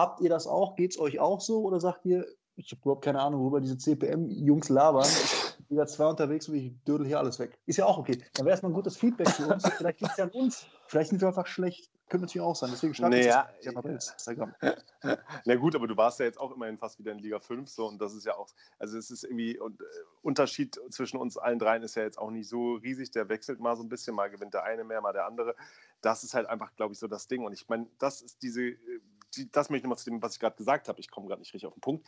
Habt ihr das auch? Geht es euch auch so? Oder sagt ihr, ich habe überhaupt keine Ahnung, worüber diese CPM-Jungs labern. Ich bin zwei unterwegs und ich dödel hier alles weg. Ist ja auch okay. Dann wäre es mal ein gutes Feedback für uns. Vielleicht liegt es ja an uns. Vielleicht sind wir einfach schlecht. Könnte natürlich auch sein. Deswegen schreibt naja, uns Instagram. Na gut, aber du warst ja jetzt auch immerhin fast wieder in Liga 5. So, und das ist ja auch, also es ist irgendwie, und äh, Unterschied zwischen uns allen dreien ist ja jetzt auch nicht so riesig. Der wechselt mal so ein bisschen. Mal gewinnt der eine mehr, mal der andere. Das ist halt einfach, glaube ich, so das Ding. Und ich meine, das ist diese äh, das möchte ich nochmal zu dem, was ich gerade gesagt habe, ich komme gerade nicht richtig auf den Punkt,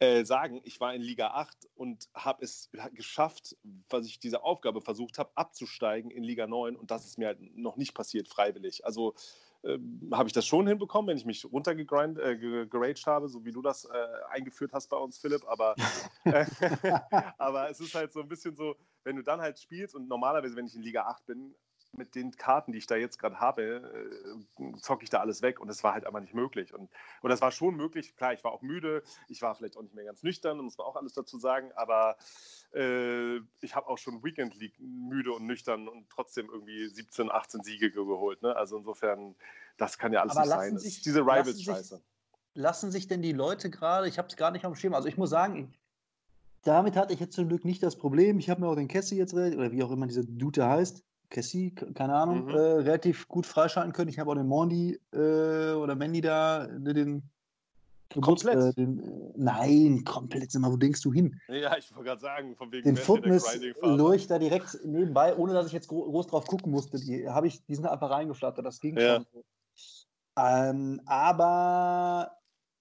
äh, sagen, ich war in Liga 8 und habe es geschafft, was ich diese Aufgabe versucht habe, abzusteigen in Liga 9 und das ist mir halt noch nicht passiert freiwillig. Also äh, habe ich das schon hinbekommen, wenn ich mich runtergeraged äh, habe, so wie du das äh, eingeführt hast bei uns, Philipp. Aber, äh, aber es ist halt so ein bisschen so, wenn du dann halt spielst und normalerweise, wenn ich in Liga 8 bin, mit den Karten, die ich da jetzt gerade habe, äh, zocke ich da alles weg und das war halt einfach nicht möglich. Und, und das war schon möglich, klar, ich war auch müde, ich war vielleicht auch nicht mehr ganz nüchtern, muss man auch alles dazu sagen, aber äh, ich habe auch schon Weekend League müde und nüchtern und trotzdem irgendwie 17, 18 Siege geholt. Ne? Also insofern, das kann ja alles aber nicht sein. Sich, diese Rivals-Scheiße. Lassen sich denn die Leute gerade, ich habe es gar nicht am Schirm, also ich muss sagen, damit hatte ich jetzt zum Glück nicht das Problem. Ich habe mir auch den Cassie jetzt, oder wie auch immer dieser Dude heißt, Cassie, keine Ahnung, mhm. äh, relativ gut freischalten können. Ich habe auch den Mondi äh, oder Mandy da, ne, den. Komplett? Äh, den, äh, nein, komplett. Sag mal, wo denkst du hin? Ja, ich wollte gerade sagen, von wegen den Fitness leuch da direkt nebenbei, ohne dass ich jetzt groß drauf gucken musste. Die, habe ich, die sind einfach reingeflattert. Das ging ja. schon. Ähm, aber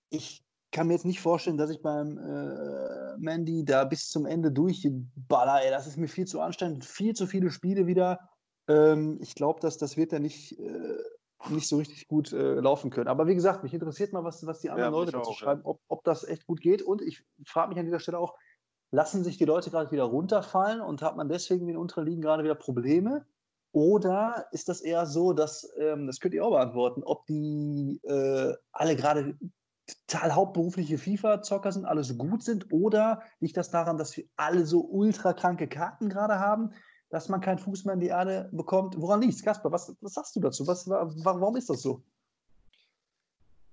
ich kann mir jetzt nicht vorstellen, dass ich beim äh, Mandy da bis zum Ende durchballer. Ey, das ist mir viel zu anstrengend. Viel zu viele Spiele wieder. Ähm, ich glaube, dass das wird ja nicht, äh, nicht so richtig gut äh, laufen können. Aber wie gesagt, mich interessiert mal, was, was die anderen ja, Leute dazu auch, schreiben, ja. ob, ob das echt gut geht. Und ich frage mich an dieser Stelle auch, lassen sich die Leute gerade wieder runterfallen und hat man deswegen in den unteren Ligen gerade wieder Probleme? Oder ist das eher so, dass, ähm, das könnt ihr auch beantworten, ob die äh, alle gerade total hauptberufliche FIFA-Zocker sind, alle so gut sind? Oder liegt das daran, dass wir alle so ultra kranke Karten gerade haben? Dass man keinen Fuß mehr in die Erde bekommt. Woran liegt es, Kasper? Was, was sagst du dazu? Was, warum ist das so?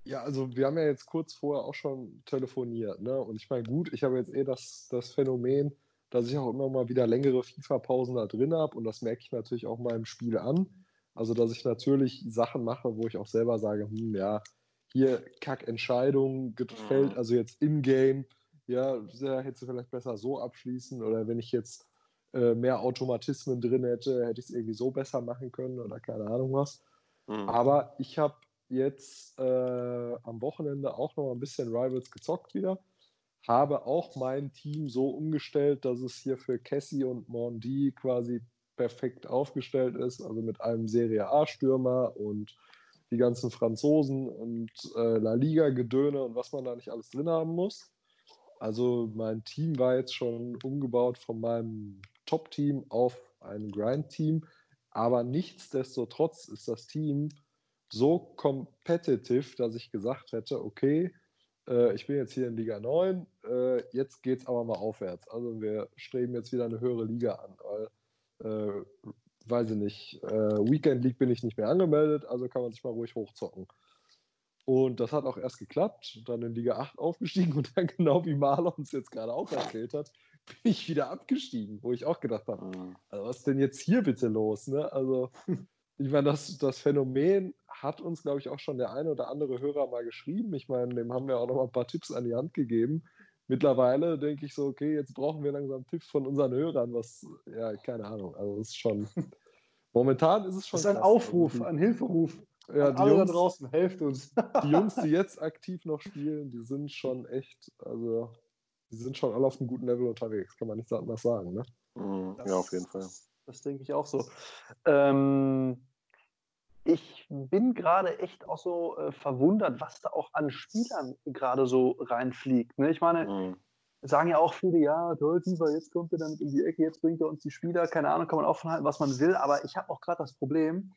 Ja, also wir haben ja jetzt kurz vorher auch schon telefoniert, ne? Und ich meine, gut, ich habe jetzt eh das, das Phänomen, dass ich auch immer mal wieder längere FIFA-Pausen da drin habe und das merke ich natürlich auch meinem Spiel an. Also, dass ich natürlich Sachen mache, wo ich auch selber sage, hm, ja, hier Kackentscheidung gefällt, mhm. also jetzt im Game, ja, ja, hättest du vielleicht besser so abschließen oder wenn ich jetzt äh, mehr Automatismen drin hätte, hätte ich es irgendwie so besser machen können oder keine Ahnung was. Mhm. Aber ich habe jetzt äh, am Wochenende auch noch ein bisschen Rivals gezockt wieder. Habe auch mein Team so umgestellt, dass es hier für Cassie und Mondi quasi perfekt aufgestellt ist. Also mit einem Serie A-Stürmer und die ganzen Franzosen und äh, La Liga-Gedöne und was man da nicht alles drin haben muss. Also mein Team war jetzt schon umgebaut von meinem Top-Team auf ein Grind-Team. Aber nichtsdestotrotz ist das Team so competitive, dass ich gesagt hätte, okay, äh, ich bin jetzt hier in Liga 9, äh, jetzt geht es aber mal aufwärts. Also wir streben jetzt wieder eine höhere Liga an, weil, äh, weiß ich nicht, äh, Weekend League bin ich nicht mehr angemeldet, also kann man sich mal ruhig hochzocken. Und das hat auch erst geklappt, dann in Liga 8 aufgestiegen und dann genau wie Marlon es jetzt gerade auch erzählt hat, bin ich wieder abgestiegen, wo ich auch gedacht habe, mhm. also was ist denn jetzt hier bitte los? Ne? Also ich meine, das, das Phänomen hat uns, glaube ich, auch schon der eine oder andere Hörer mal geschrieben. Ich meine, dem haben wir auch noch mal ein paar Tipps an die Hand gegeben. Mittlerweile denke ich so, okay, jetzt brauchen wir langsam Tipps von unseren Hörern, was, ja, keine Ahnung. Also es ist schon, momentan ist es schon. Das ist ein krass, Aufruf, ein Hilferuf. Ja, die Jungs, da draußen, helft uns. die Jungs, die jetzt aktiv noch spielen, die sind schon echt, also die sind schon alle auf einem guten Level unterwegs, kann man nicht anders sagen, ne? Mhm, ja, auf jeden Fall. Das denke ich auch so. Ähm, ich bin gerade echt auch so äh, verwundert, was da auch an Spielern gerade so reinfliegt. Ne? Ich meine, mhm. sagen ja auch viele, ja, toll, jetzt kommt er damit in die Ecke, jetzt bringt er uns die Spieler, keine Ahnung, kann man auch von halten, was man will, aber ich habe auch gerade das Problem,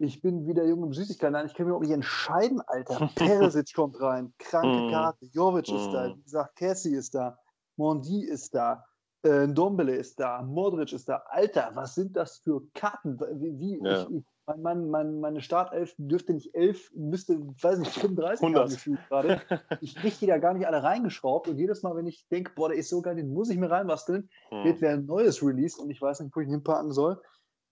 ich bin wieder jung im Süßigkeiten, ich kann mir auch nicht entscheiden, Alter. Peresic kommt rein, kranke mhm. Karte, Jovic ist da, mhm. wie gesagt, Cassie ist da, Mondi ist da, äh, Dombele ist da, Modric ist da. Alter, was sind das für Karten? Wie, wie ja. ich, mein, mein, meine Startelf dürfte nicht elf, müsste, weiß nicht, 35 haben gefühlt gerade. Ich kriege die da gar nicht alle reingeschraubt und jedes Mal, wenn ich denke, boah, der ist so geil, den muss ich mir reinbasteln, hm. wird wieder ein neues Release und ich weiß nicht, wo ich ihn hinpacken soll.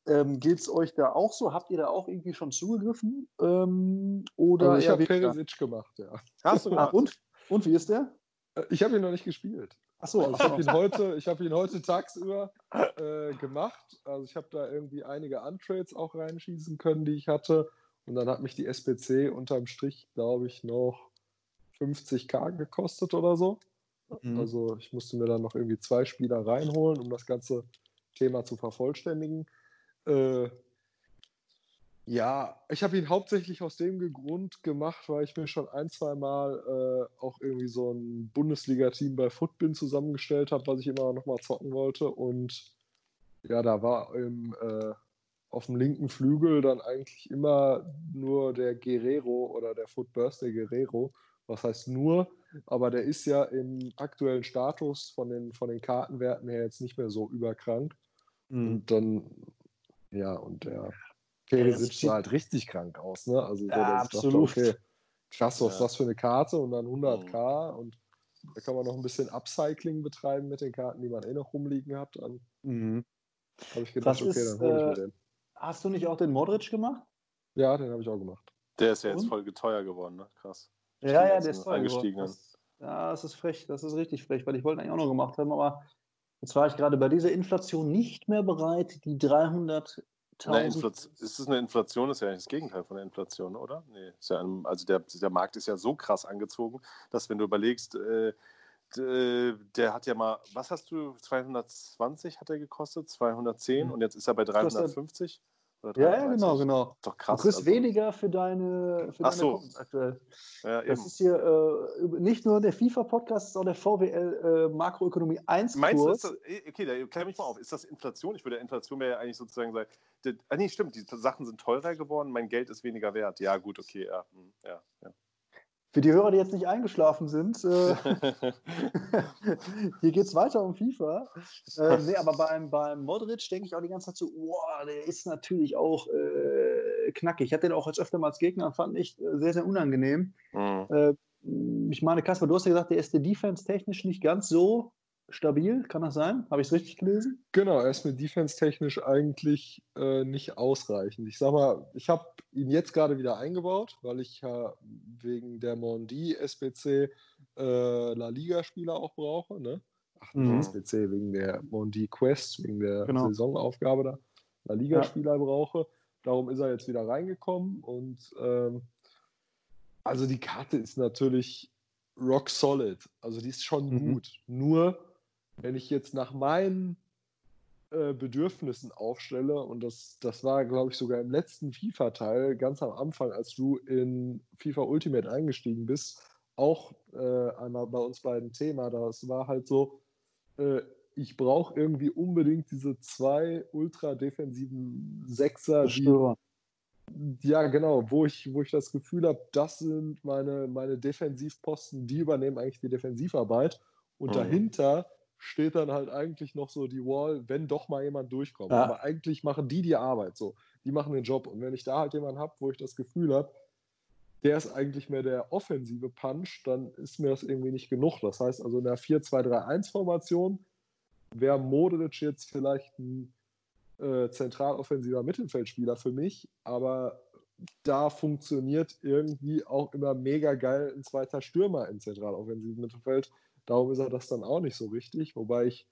Ähm, Geht es euch da auch so? Habt ihr da auch irgendwie schon zugegriffen? Ähm, oder also ich habe Perisic gemacht, ja. Hast du gemacht? Ah, und? Und wie ist der? Äh, ich habe ihn noch nicht gespielt. Achso, also ich habe ihn, heute, hab ihn heute tagsüber äh, gemacht. Also ich habe da irgendwie einige Untrades auch reinschießen können, die ich hatte. Und dann hat mich die SPC unterm Strich, glaube ich, noch 50k gekostet oder so. Mhm. Also ich musste mir dann noch irgendwie zwei Spieler reinholen, um das ganze Thema zu vervollständigen. Äh, ja, ich habe ihn hauptsächlich aus dem Grund gemacht, weil ich mir schon ein, zwei Mal äh, auch irgendwie so ein Bundesliga-Team bei Footbin zusammengestellt habe, was ich immer noch mal zocken wollte. Und ja, da war im, äh, auf dem linken Flügel dann eigentlich immer nur der Guerrero oder der Footburst, der Guerrero. Was heißt nur, aber der ist ja im aktuellen Status von den, von den Kartenwerten her jetzt nicht mehr so überkrank. Mhm. Und dann, ja, und der Perisic sah halt richtig krank aus, ne? Also so, ja, absolut. Dachte, okay, krass, was ist das für eine Karte und dann 100k mhm. und da kann man noch ein bisschen Upcycling betreiben mit den Karten, die man eh noch rumliegen hat. Dann mhm. habe ich gedacht, okay, dann hole ich mir äh, den. Hast du nicht auch den Modric gemacht? Ja, den habe ich auch gemacht. Der ist ja jetzt und? voll teuer geworden, ne? Krass. Ja, ja, der ist teuer geworden. Das, ja, das ist frech, das ist richtig frech, weil ich wollte eigentlich auch noch gemacht haben, aber jetzt war ich gerade bei dieser Inflation nicht mehr bereit, die 300 na, ist es eine Inflation? Ist ja eigentlich das Gegenteil von der Inflation, oder? Nee, ja ein, also der, der Markt ist ja so krass angezogen, dass wenn du überlegst, äh, der hat ja mal, was hast du, 220 hat er gekostet, 210 mhm. und jetzt ist er bei 350? Ja, ja, genau, genau. Doch krass. Du kriegst also. weniger für deine, für Ach so. aktuell. Ja, das ist hier äh, nicht nur der FIFA-Podcast, auch der VWL äh, Makroökonomie 1 Kurs. Meinst du, das, eh, okay, da klär mich mal auf. Ist das Inflation? Ich würde, Inflation wäre ja eigentlich sozusagen sagen, ah, nee, stimmt, die Sachen sind teurer geworden, mein Geld ist weniger wert. Ja, gut, okay, ja, hm, ja, ja. Für die Hörer, die jetzt nicht eingeschlafen sind, äh, hier geht es weiter um FIFA. Äh, nee, aber beim, beim Modric denke ich auch die ganze Zeit so, wow, der ist natürlich auch äh, knackig. Ich hatte den auch als öfter mal als Gegner, fand ich äh, sehr, sehr unangenehm. Mhm. Äh, ich meine, Kasper, du hast ja gesagt, der ist der Defense-technisch nicht ganz so stabil, kann das sein? Habe ich es richtig gelesen? Genau, er ist mir defense-technisch eigentlich äh, nicht ausreichend. Ich sag mal, ich habe ihn jetzt gerade wieder eingebaut, weil ich ja wegen der Mondi SBC äh, La Liga-Spieler auch brauche. Ne? Ach, mhm. SBC, wegen der Mondi Quest, wegen der genau. Saisonaufgabe da. La Liga-Spieler ja. brauche. Darum ist er jetzt wieder reingekommen und ähm, also die Karte ist natürlich rock solid. Also die ist schon mhm. gut. Nur wenn ich jetzt nach meinen äh, Bedürfnissen aufstelle, und das, das war, glaube ich, sogar im letzten FIFA-Teil, ganz am Anfang, als du in FIFA Ultimate eingestiegen bist, auch äh, einmal bei uns beiden Thema, das war halt so, äh, ich brauche irgendwie unbedingt diese zwei ultra defensiven Sechser, die, Ja, genau, wo ich, wo ich das Gefühl habe, das sind meine, meine Defensivposten, die übernehmen eigentlich die Defensivarbeit. Und mhm. dahinter steht dann halt eigentlich noch so die Wall, wenn doch mal jemand durchkommt. Ja. Aber eigentlich machen die die Arbeit so. Die machen den Job. Und wenn ich da halt jemanden habe, wo ich das Gefühl habe, der ist eigentlich mehr der offensive Punch, dann ist mir das irgendwie nicht genug. Das heißt also in der 4-2-3-1-Formation wäre Modric jetzt vielleicht ein äh, zentraloffensiver Mittelfeldspieler für mich, aber da funktioniert irgendwie auch immer mega geil ein zweiter Stürmer im zentraloffensiven Mittelfeld. Darum ist er das dann auch nicht so richtig, wobei ich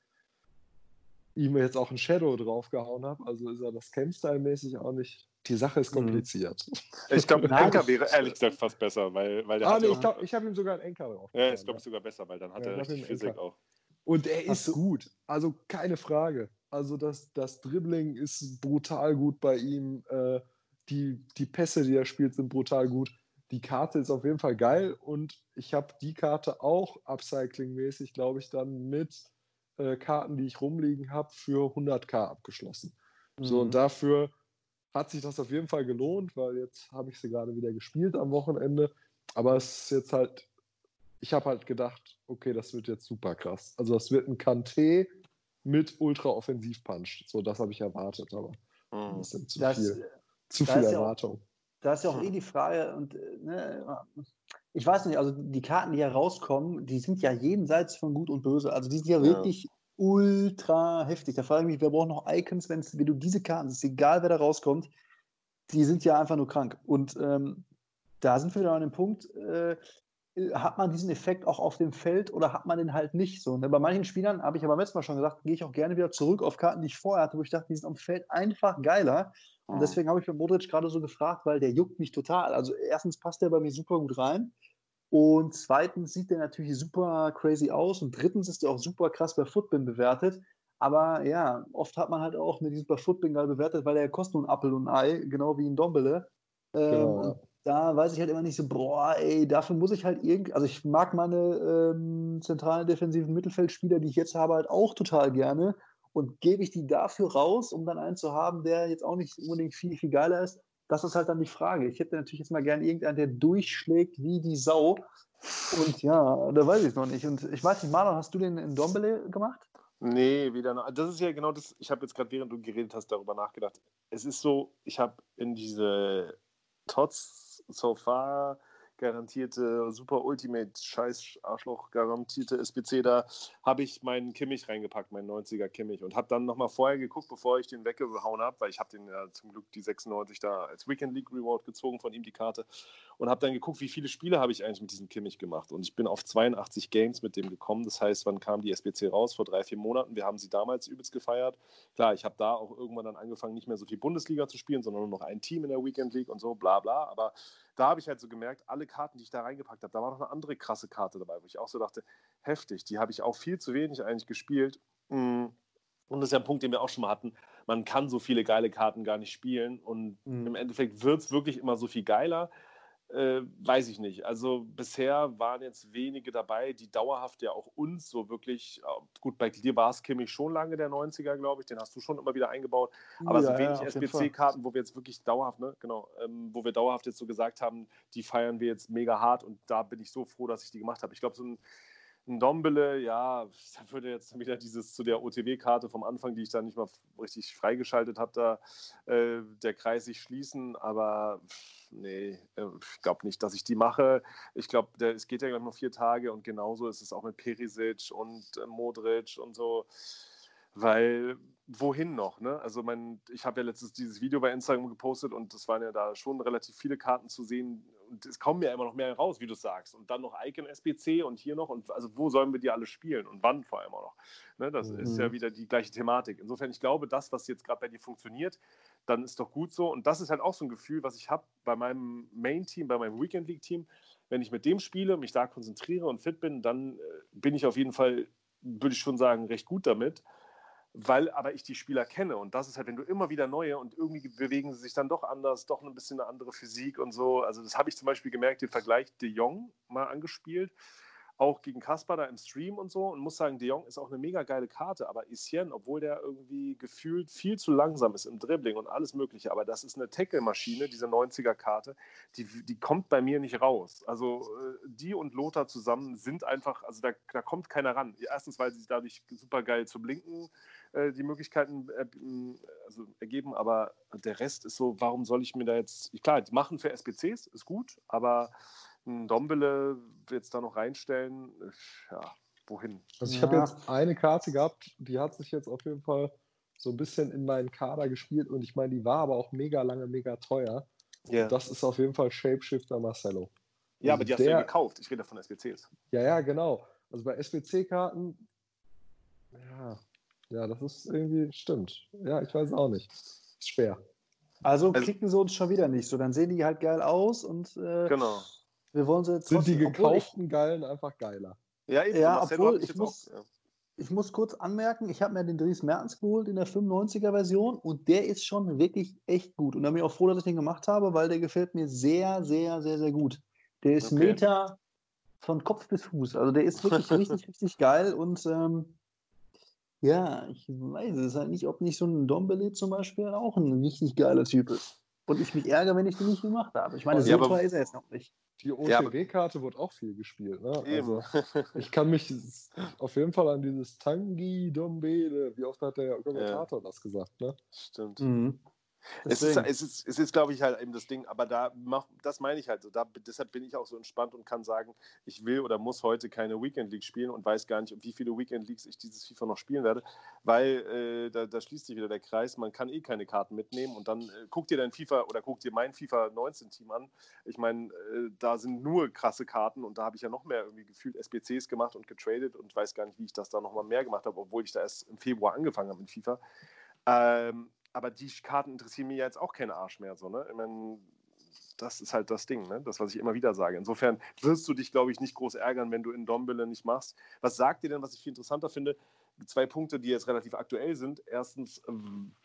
ihm jetzt auch ein Shadow draufgehauen habe. Also ist er das Camp-Style-mäßig auch nicht. Die Sache ist mhm. kompliziert. Ich glaube, ein Enker wäre ehrlich gesagt fast besser, weil, weil der ah, nee, ich, ich habe ihm sogar einen Enker drauf. Ja, ist glaube ich sogar besser, weil dann hat ja, er richtig Physik auch. Und er ist gut. Also keine Frage. Also das, das Dribbling ist brutal gut bei ihm. Äh, die, die Pässe, die er spielt, sind brutal gut. Die Karte ist auf jeden Fall geil und ich habe die Karte auch upcycling-mäßig, glaube ich, dann mit äh, Karten, die ich rumliegen habe, für 100k abgeschlossen. Mhm. So, und mhm. dafür hat sich das auf jeden Fall gelohnt, weil jetzt habe ich sie gerade wieder gespielt am Wochenende. Aber es ist jetzt halt, ich habe halt gedacht, okay, das wird jetzt super krass. Also das wird ein Kanté mit Ultra-Offensiv-Punch. So, das habe ich erwartet, aber mhm. das sind zu das, viel, zu viel Erwartung. Da ist ja auch eh die Frage, und ne, ich weiß nicht, also die Karten, die herauskommen, die sind ja jenseits von Gut und Böse. Also die sind ja, ja. wirklich ultra heftig. Da frage ich mich, wer braucht noch Icons, wenn du diese Karten, es ist egal, wer da rauskommt, die sind ja einfach nur krank. Und ähm, da sind wir wieder an dem Punkt, äh, hat man diesen Effekt auch auf dem Feld oder hat man den halt nicht so? Ne? Bei manchen Spielern, habe ich aber letztes Mal schon gesagt, gehe ich auch gerne wieder zurück auf Karten, die ich vorher hatte, wo ich dachte, die sind am Feld einfach geiler. Und mhm. deswegen habe ich bei Modric gerade so gefragt, weil der juckt mich total. Also erstens passt der bei mir super gut rein. Und zweitens sieht der natürlich super crazy aus. Und drittens ist der auch super krass bei Footbin bewertet. Aber ja, oft hat man halt auch mit diesem bei Footbin geil bewertet, weil der kostet nur ein Apfel und ein Ei, genau wie ein Dombele. Ähm, genau da weiß ich halt immer nicht so, boah, ey, dafür muss ich halt irgendwie, also ich mag meine ähm, zentralen defensiven Mittelfeldspieler, die ich jetzt habe, halt auch total gerne und gebe ich die dafür raus, um dann einen zu haben, der jetzt auch nicht unbedingt viel, viel geiler ist. Das ist halt dann die Frage. Ich hätte natürlich jetzt mal gerne irgendeinen, der durchschlägt wie die Sau. Und ja, da weiß ich noch nicht. Und ich weiß nicht, Marlon, hast du den in Dombele gemacht? Nee, wieder noch. Das ist ja genau das. Ich habe jetzt gerade, während du geredet hast, darüber nachgedacht. Es ist so, ich habe in diese Tots so far garantierte Super Ultimate Scheiß Arschloch garantierte SBC da habe ich meinen Kimmich reingepackt, meinen 90er Kimmich und habe dann nochmal vorher geguckt, bevor ich den weggehauen habe, weil ich habe den ja zum Glück die 96 da als Weekend League Reward gezogen von ihm die Karte und habe dann geguckt, wie viele Spiele habe ich eigentlich mit diesem Kimmich gemacht und ich bin auf 82 Games mit dem gekommen. Das heißt, wann kam die SBC raus? Vor drei, vier Monaten. Wir haben sie damals übelst gefeiert. Klar, ich habe da auch irgendwann dann angefangen, nicht mehr so viel Bundesliga zu spielen, sondern nur noch ein Team in der Weekend League und so, bla bla, aber da habe ich halt so gemerkt, alle Karten, die ich da reingepackt habe, da war noch eine andere krasse Karte dabei, wo ich auch so dachte, heftig, die habe ich auch viel zu wenig eigentlich gespielt. Mm. Und das ist ja ein Punkt, den wir auch schon mal hatten. Man kann so viele geile Karten gar nicht spielen. Und mhm. im Endeffekt wird es wirklich immer so viel geiler. Äh, weiß ich nicht. Also bisher waren jetzt wenige dabei, die dauerhaft ja auch uns so wirklich, äh, gut, bei dir war es Kimmich schon lange der 90er, glaube ich, den hast du schon immer wieder eingebaut, aber ja, so wenig ja, SBC-Karten, wo wir jetzt wirklich dauerhaft, ne, genau, ähm, wo wir dauerhaft jetzt so gesagt haben, die feiern wir jetzt mega hart und da bin ich so froh, dass ich die gemacht habe. Ich glaube, so ein ein Dombele, ja, da würde jetzt wieder dieses zu der OTW-Karte vom Anfang, die ich da nicht mal richtig freigeschaltet habe, da äh, der Kreis sich schließen, aber nee, äh, ich glaube nicht, dass ich die mache. Ich glaube, es geht ja gleich noch vier Tage und genauso ist es auch mit Perisic und äh, Modric und so, weil wohin noch? Ne? Also mein, ich habe ja letztens dieses Video bei Instagram gepostet und es waren ja da schon relativ viele Karten zu sehen und es kommen ja immer noch mehr raus, wie du sagst. Und dann noch Icon SBC und hier noch und also wo sollen wir die alle spielen und wann vor allem auch noch? Ne? Das mhm. ist ja mhm. wieder die gleiche Thematik. Insofern, ich glaube, das, was jetzt gerade bei dir funktioniert, dann ist doch gut so. Und das ist halt auch so ein Gefühl, was ich habe bei meinem Main-Team, bei meinem Weekend League-Team. Wenn ich mit dem spiele, mich da konzentriere und fit bin, dann äh, bin ich auf jeden Fall, würde ich schon sagen, recht gut damit weil aber ich die Spieler kenne. Und das ist halt, wenn du immer wieder neue und irgendwie bewegen sie sich dann doch anders, doch ein bisschen eine andere Physik und so. Also, das habe ich zum Beispiel gemerkt, den Vergleich De Jong mal angespielt. Auch gegen Kaspar da im Stream und so und muss sagen, De Jong ist auch eine mega geile Karte, aber Etienne, obwohl der irgendwie gefühlt viel zu langsam ist im Dribbling und alles mögliche, aber das ist eine Tackle-Maschine, diese 90er-Karte, die, die kommt bei mir nicht raus. Also äh, die und Lothar zusammen sind einfach, also da, da kommt keiner ran. Erstens, weil sie sich dadurch super geil zu blinken äh, die Möglichkeiten äh, also ergeben, aber der Rest ist so, warum soll ich mir da jetzt, klar, die machen für SPCs, ist gut, aber ein Dombele jetzt da noch reinstellen, ja, wohin? Also ich ja. habe jetzt eine Karte gehabt, die hat sich jetzt auf jeden Fall so ein bisschen in meinen Kader gespielt und ich meine, die war aber auch mega lange, mega teuer. Yeah. Das ist auf jeden Fall Shapeshifter Marcello. Ja, also aber die hast der, du ja gekauft. Ich rede von SPCs. Ja, ja, genau. Also bei SPC-Karten, ja, ja, das ist irgendwie, stimmt. Ja, ich weiß auch nicht. Ist schwer. Also, also klicken sie uns schon wieder nicht so. Dann sehen die halt geil aus und äh, genau. Wir wollen sie jetzt Sind die gekauften ich, Geilen einfach geiler? Ja, eben, ja obwohl ich, ich muss, auch, ja. ich muss kurz anmerken, ich habe mir den Dries Mertens geholt in der 95er Version und der ist schon wirklich echt gut. Und da bin ich auch froh, dass ich den gemacht habe, weil der gefällt mir sehr, sehr, sehr, sehr gut. Der ist okay. Meter von Kopf bis Fuß. Also der ist wirklich richtig, richtig geil und ähm, ja, ich weiß es halt nicht, ob nicht so ein Dombele zum Beispiel auch ein richtig geiler Typ ist. Und ich mich ärgere, wenn ich den nicht gemacht habe. Ich meine, so ja, teuer ist er jetzt noch nicht. Die OTW-Karte wird auch viel gespielt. Ne? Also, ich kann mich auf jeden Fall an dieses Tangi Dombele, wie oft hat der Kommentator ja. das gesagt? Ne? Stimmt. Mhm. Es ist, es ist, es ist glaube ich, halt eben das Ding, aber da mach, das meine ich halt so. Da, deshalb bin ich auch so entspannt und kann sagen, ich will oder muss heute keine Weekend League spielen und weiß gar nicht, wie viele Weekend Leagues ich dieses FIFA noch spielen werde, weil äh, da, da, schließt sich wieder der Kreis. Man kann eh keine Karten mitnehmen und dann äh, guck dir dein FIFA oder guck dir mein FIFA 19 Team an. Ich meine, äh, da sind nur krasse Karten und da habe ich ja noch mehr irgendwie gefühlt SBCs gemacht und getradet und weiß gar nicht, wie ich das da nochmal mehr gemacht habe, obwohl ich da erst im Februar angefangen habe mit FIFA. Ähm, aber die Karten interessieren mir jetzt auch keinen Arsch mehr. So, ne? Ich meine, das ist halt das Ding, ne? das, was ich immer wieder sage. Insofern wirst du dich, glaube ich, nicht groß ärgern, wenn du in Dombele nicht machst. Was sagt ihr denn, was ich viel interessanter finde? Zwei Punkte, die jetzt relativ aktuell sind. Erstens,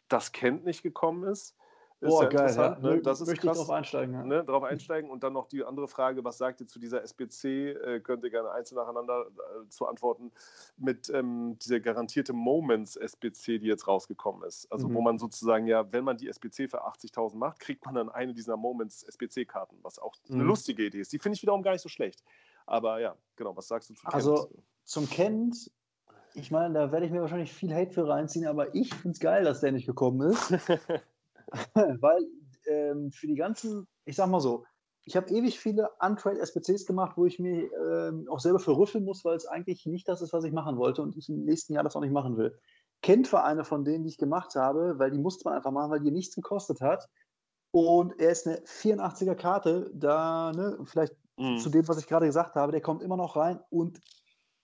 dass Kent nicht gekommen ist. Boah, geil. Ja. Ne? Das ist Möchte krass. Ich drauf einsteigen. Ja. Ne? Drauf einsteigen und dann noch die andere Frage, was sagt ihr zu dieser SBC? Äh, könnt ihr gerne einzeln nacheinander äh, zu antworten mit ähm, dieser garantierte Moments SBC, die jetzt rausgekommen ist. Also mhm. wo man sozusagen ja, wenn man die SBC für 80.000 macht, kriegt man dann eine dieser Moments SBC-Karten, was auch mhm. eine lustige Idee ist. Die finde ich wiederum gar nicht so schlecht. Aber ja, genau, was sagst du zu Kent? Also zum Kent ich meine, da werde ich mir wahrscheinlich viel Hate für reinziehen, aber ich finde es geil, dass der nicht gekommen ist. weil ähm, für die ganzen, ich sag mal so, ich habe ewig viele Untrade SPCs gemacht, wo ich mir ähm, auch selber für rüffeln muss, weil es eigentlich nicht das ist, was ich machen wollte und ich im nächsten Jahr das auch nicht machen will. Kennt war eine von denen, die ich gemacht habe, weil die musste man einfach machen, weil die nichts gekostet hat. Und er ist eine 84er Karte, da, ne, vielleicht mhm. zu dem, was ich gerade gesagt habe, der kommt immer noch rein und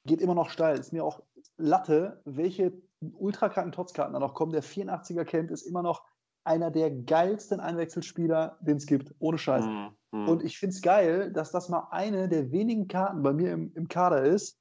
geht immer noch steil. Ist mir auch Latte, welche ultrakranken Totzkarten da noch kommen. Der 84er Kent ist immer noch einer der geilsten Einwechselspieler, den es gibt, ohne Scheiß. Mhm. Und ich finde es geil, dass das mal eine der wenigen Karten bei mir im, im Kader ist,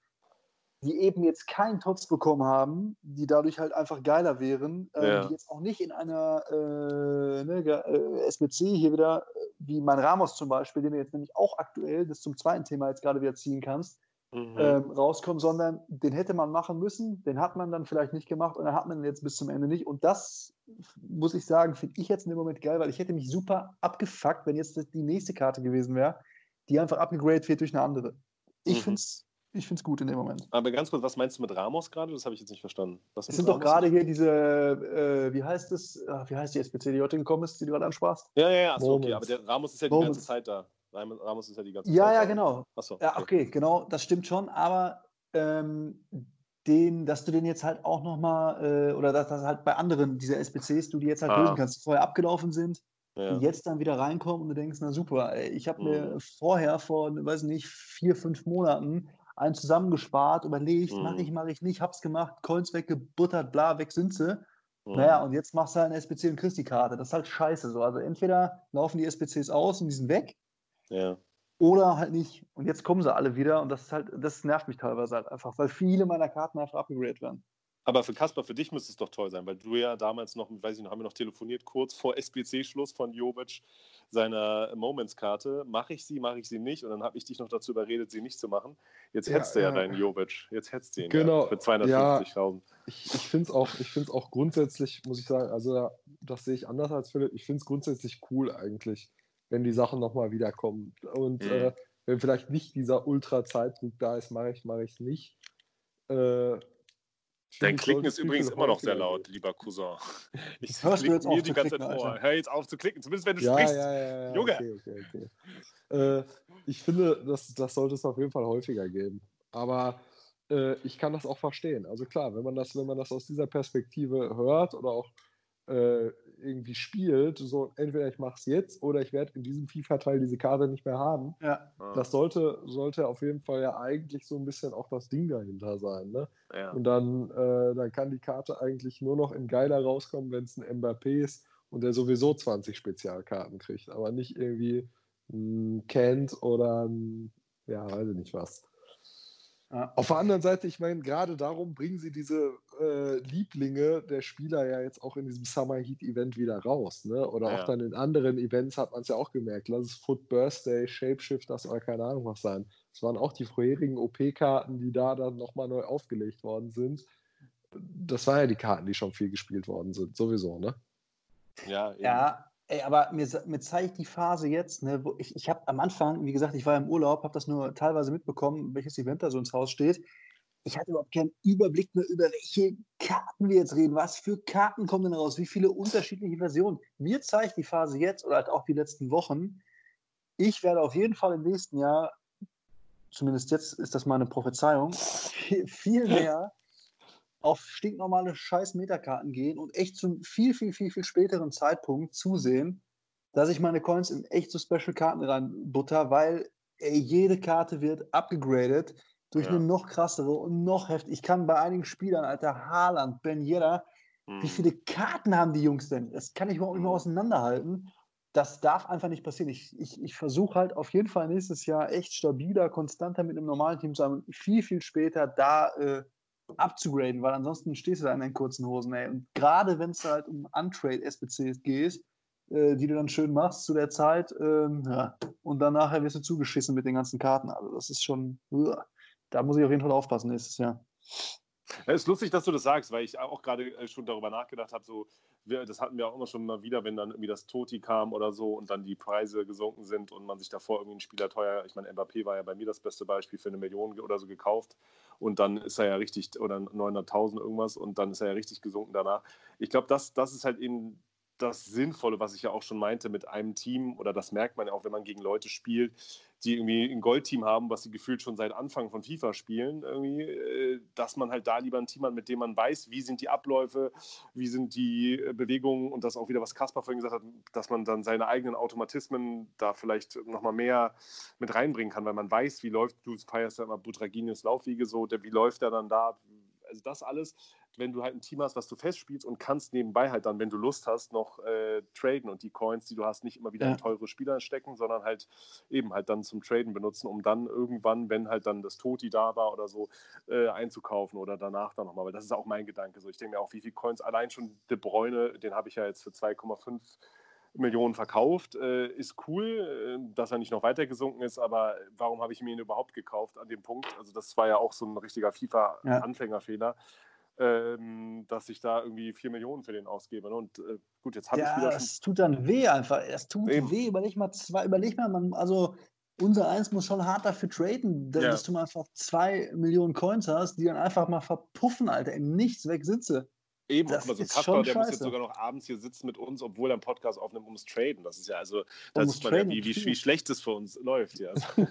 die eben jetzt keinen Tots bekommen haben, die dadurch halt einfach geiler wären, äh, ja. die jetzt auch nicht in einer äh, ne, äh, SBC hier wieder, wie mein Ramos zum Beispiel, den du jetzt nämlich auch aktuell, das zum zweiten Thema jetzt gerade wieder ziehen kannst, mhm. ähm, rauskommen, sondern den hätte man machen müssen, den hat man dann vielleicht nicht gemacht und dann hat man ihn jetzt bis zum Ende nicht. Und das, muss ich sagen, finde ich jetzt in dem Moment geil, weil ich hätte mich super abgefuckt, wenn jetzt die nächste Karte gewesen wäre, die einfach abgegradet wird durch eine andere. Ich mhm. finde es ich finde es gut in dem Moment. Aber ganz kurz, was meinst du mit Ramos gerade? Das habe ich jetzt nicht verstanden. Was es sind Ramos? doch gerade hier diese, äh, wie heißt es, wie heißt die SPC, die heute gekommen ist, die du gerade ansprachst? Ja, ja, ja, achso, okay, aber der Ramos ist ja die Moments. ganze Zeit da. Ramos ist ja die ganze ja, Zeit. Ja, ja, genau. Achso, okay. Ja, okay, genau, das stimmt schon, aber ähm, den, dass du den jetzt halt auch nochmal, äh, oder dass das halt bei anderen dieser SPCs, du die jetzt halt ah. lösen kannst, die vorher abgelaufen sind, ja. die jetzt dann wieder reinkommen und du denkst, na super, ey, ich habe mhm. mir vorher vor, weiß nicht, vier, fünf Monaten einen zusammengespart, überlegt, mhm. mache ich, mache ich nicht, hab's gemacht, Coins weggebuttert, bla, weg sind sie. Mhm. Naja, und jetzt machst du halt eine SPC und kriegst die Karte. Das ist halt scheiße so. Also entweder laufen die SPCs aus und die sind weg, ja. Oder halt nicht. Und jetzt kommen sie alle wieder und das ist halt, das nervt mich teilweise halt einfach, weil viele meiner Karten einfach abgegradet werden. Aber für Kasper, für dich müsste es doch toll sein, weil du ja damals noch, weiß ich noch, haben wir noch telefoniert, kurz vor SBC-Schluss von Jovic seiner Moments-Karte. Mache ich sie, mache ich sie nicht? Und dann habe ich dich noch dazu überredet, sie nicht zu machen. Jetzt hättest ja, du ja, ja deinen Jovic. Jetzt hättest du ihn genau, ja, für 250.000. Ja, ich ich finde es auch, auch grundsätzlich, muss ich sagen, also das sehe ich anders als Philipp. Ich finde es grundsätzlich cool eigentlich, wenn die Sachen nochmal wiederkommen. Und mhm. äh, wenn vielleicht nicht dieser Ultra-Zeitdruck da ist, mache ich es ich nicht. Äh, Dein Klicken ist übrigens immer noch sehr laut, lieber Cousin. Ich Hörst du jetzt auf die ganze Zeit vor. Hör jetzt auf zu klicken, zumindest wenn du ja, sprichst. Ja, ja, ja, Junge. Okay, okay, okay. Äh, ich finde, das, das sollte es auf jeden Fall häufiger geben. Aber äh, ich kann das auch verstehen. Also klar, wenn man das, wenn man das aus dieser Perspektive hört oder auch äh, irgendwie spielt, so entweder ich mache es jetzt oder ich werde in diesem FIFA-Teil diese Karte nicht mehr haben. Ja. Das sollte, sollte auf jeden Fall ja eigentlich so ein bisschen auch das Ding dahinter sein. Ne? Ja. Und dann, äh, dann kann die Karte eigentlich nur noch in geiler rauskommen, wenn es ein Mbappé ist und der sowieso 20 Spezialkarten kriegt, aber nicht irgendwie ein Kent oder ein, ja, weiß ich nicht was. Ja. Auf der anderen Seite, ich meine, gerade darum bringen sie diese äh, Lieblinge der Spieler ja jetzt auch in diesem Summer Heat Event wieder raus. Ne? Oder ja. auch dann in anderen Events hat man es ja auch gemerkt. Lass es Foot Birthday, Shapeshifters oder keine Ahnung was sein. Es waren auch die vorherigen OP-Karten, die da dann nochmal neu aufgelegt worden sind. Das waren ja die Karten, die schon viel gespielt worden sind, sowieso, ne? Ja, eben. ja Ey, aber mir, mir zeigt die Phase jetzt, ne, wo ich, ich habe am Anfang, wie gesagt, ich war im Urlaub, habe das nur teilweise mitbekommen, welches Event da so ins Haus steht. Ich hatte überhaupt keinen Überblick mehr, über welche Karten wir jetzt reden. Was für Karten kommen denn raus? Wie viele unterschiedliche Versionen? Mir zeigt die Phase jetzt oder halt auch die letzten Wochen, ich werde auf jeden Fall im nächsten Jahr, zumindest jetzt ist das meine Prophezeiung, viel, mehr auf stinknormale scheiß Metakarten gehen und echt zum viel, viel, viel, viel späteren Zeitpunkt zusehen, dass ich meine Coins in echt so Special Karten reinbutter, weil ey, jede Karte wird abgegradet durch ja. eine noch krassere und noch heftig. Ich kann bei einigen Spielern, Alter, Haaland, Ben Yedda, mhm. wie viele Karten haben die Jungs denn? Das kann ich überhaupt nicht mehr mhm. auseinanderhalten. Das darf einfach nicht passieren. Ich, ich, ich versuche halt auf jeden Fall nächstes Jahr echt stabiler, konstanter mit einem normalen Team zu sein und viel, viel später da äh, abzugraden, weil ansonsten stehst du da in deinen kurzen Hosen, ey. Und gerade wenn es halt um Untrade SBCs geht, äh, die du dann schön machst zu der Zeit, ähm, ja, und dann nachher wirst du zugeschissen mit den ganzen Karten. Also das ist schon, uh, da muss ich auf jeden Fall aufpassen nächstes Jahr. Ja, ist lustig, dass du das sagst, weil ich auch gerade äh, schon darüber nachgedacht habe, so, das hatten wir auch immer schon mal wieder, wenn dann irgendwie das Toti kam oder so und dann die Preise gesunken sind und man sich davor irgendwie einen Spieler teuer, ich meine, Mbappé war ja bei mir das beste Beispiel für eine Million oder so gekauft und dann ist er ja richtig, oder 900.000 irgendwas und dann ist er ja richtig gesunken danach. Ich glaube, das, das ist halt eben das Sinnvolle, was ich ja auch schon meinte mit einem Team, oder das merkt man ja auch, wenn man gegen Leute spielt, die irgendwie ein Goldteam haben, was sie gefühlt schon seit Anfang von FIFA spielen, irgendwie, äh, dass man halt da lieber ein Team hat, mit dem man weiß, wie sind die Abläufe, wie sind die äh, Bewegungen und das auch wieder, was Kaspar vorhin gesagt hat, dass man dann seine eigenen Automatismen da vielleicht nochmal mehr mit reinbringen kann, weil man weiß, wie läuft, du feierst ja immer Butraginius Laufwege so, der, wie läuft er dann da, also das alles, wenn du halt ein Team hast, was du festspielst und kannst nebenbei halt dann, wenn du Lust hast, noch äh, traden und die Coins, die du hast, nicht immer wieder ja. in teure Spieler stecken, sondern halt eben halt dann zum Traden benutzen, um dann irgendwann, wenn halt dann das Toti da war oder so, äh, einzukaufen oder danach dann nochmal, weil das ist auch mein Gedanke. So, ich denke mir auch, wie viele Coins, allein schon De Bruyne, den habe ich ja jetzt für 2,5 Millionen verkauft. Äh, ist cool, äh, dass er nicht noch weiter gesunken ist, aber warum habe ich mir ihn überhaupt gekauft an dem Punkt? Also das war ja auch so ein richtiger FIFA-Anfängerfehler. Ja. Ähm, dass ich da irgendwie 4 Millionen für den ausgebe. Ne? Und äh, gut, jetzt habe ja, ich wieder. Es tut dann weh einfach. Es tut Eben. weh. Überleg mal, zwei, überleg mal, man, also unser Eins muss schon hart dafür traden, dass, ja. du einfach 2 Millionen Coins hast, die dann einfach mal verpuffen, Alter, im Nichts weg sitze. Eben, das aber so Kasper, der muss jetzt sogar noch abends hier sitzen mit uns, obwohl er einen Podcast aufnimmt, ums Traden. Das ist ja also, das ist ja, wie, wie, wie, schlecht es für uns läuft. Ja. ähm,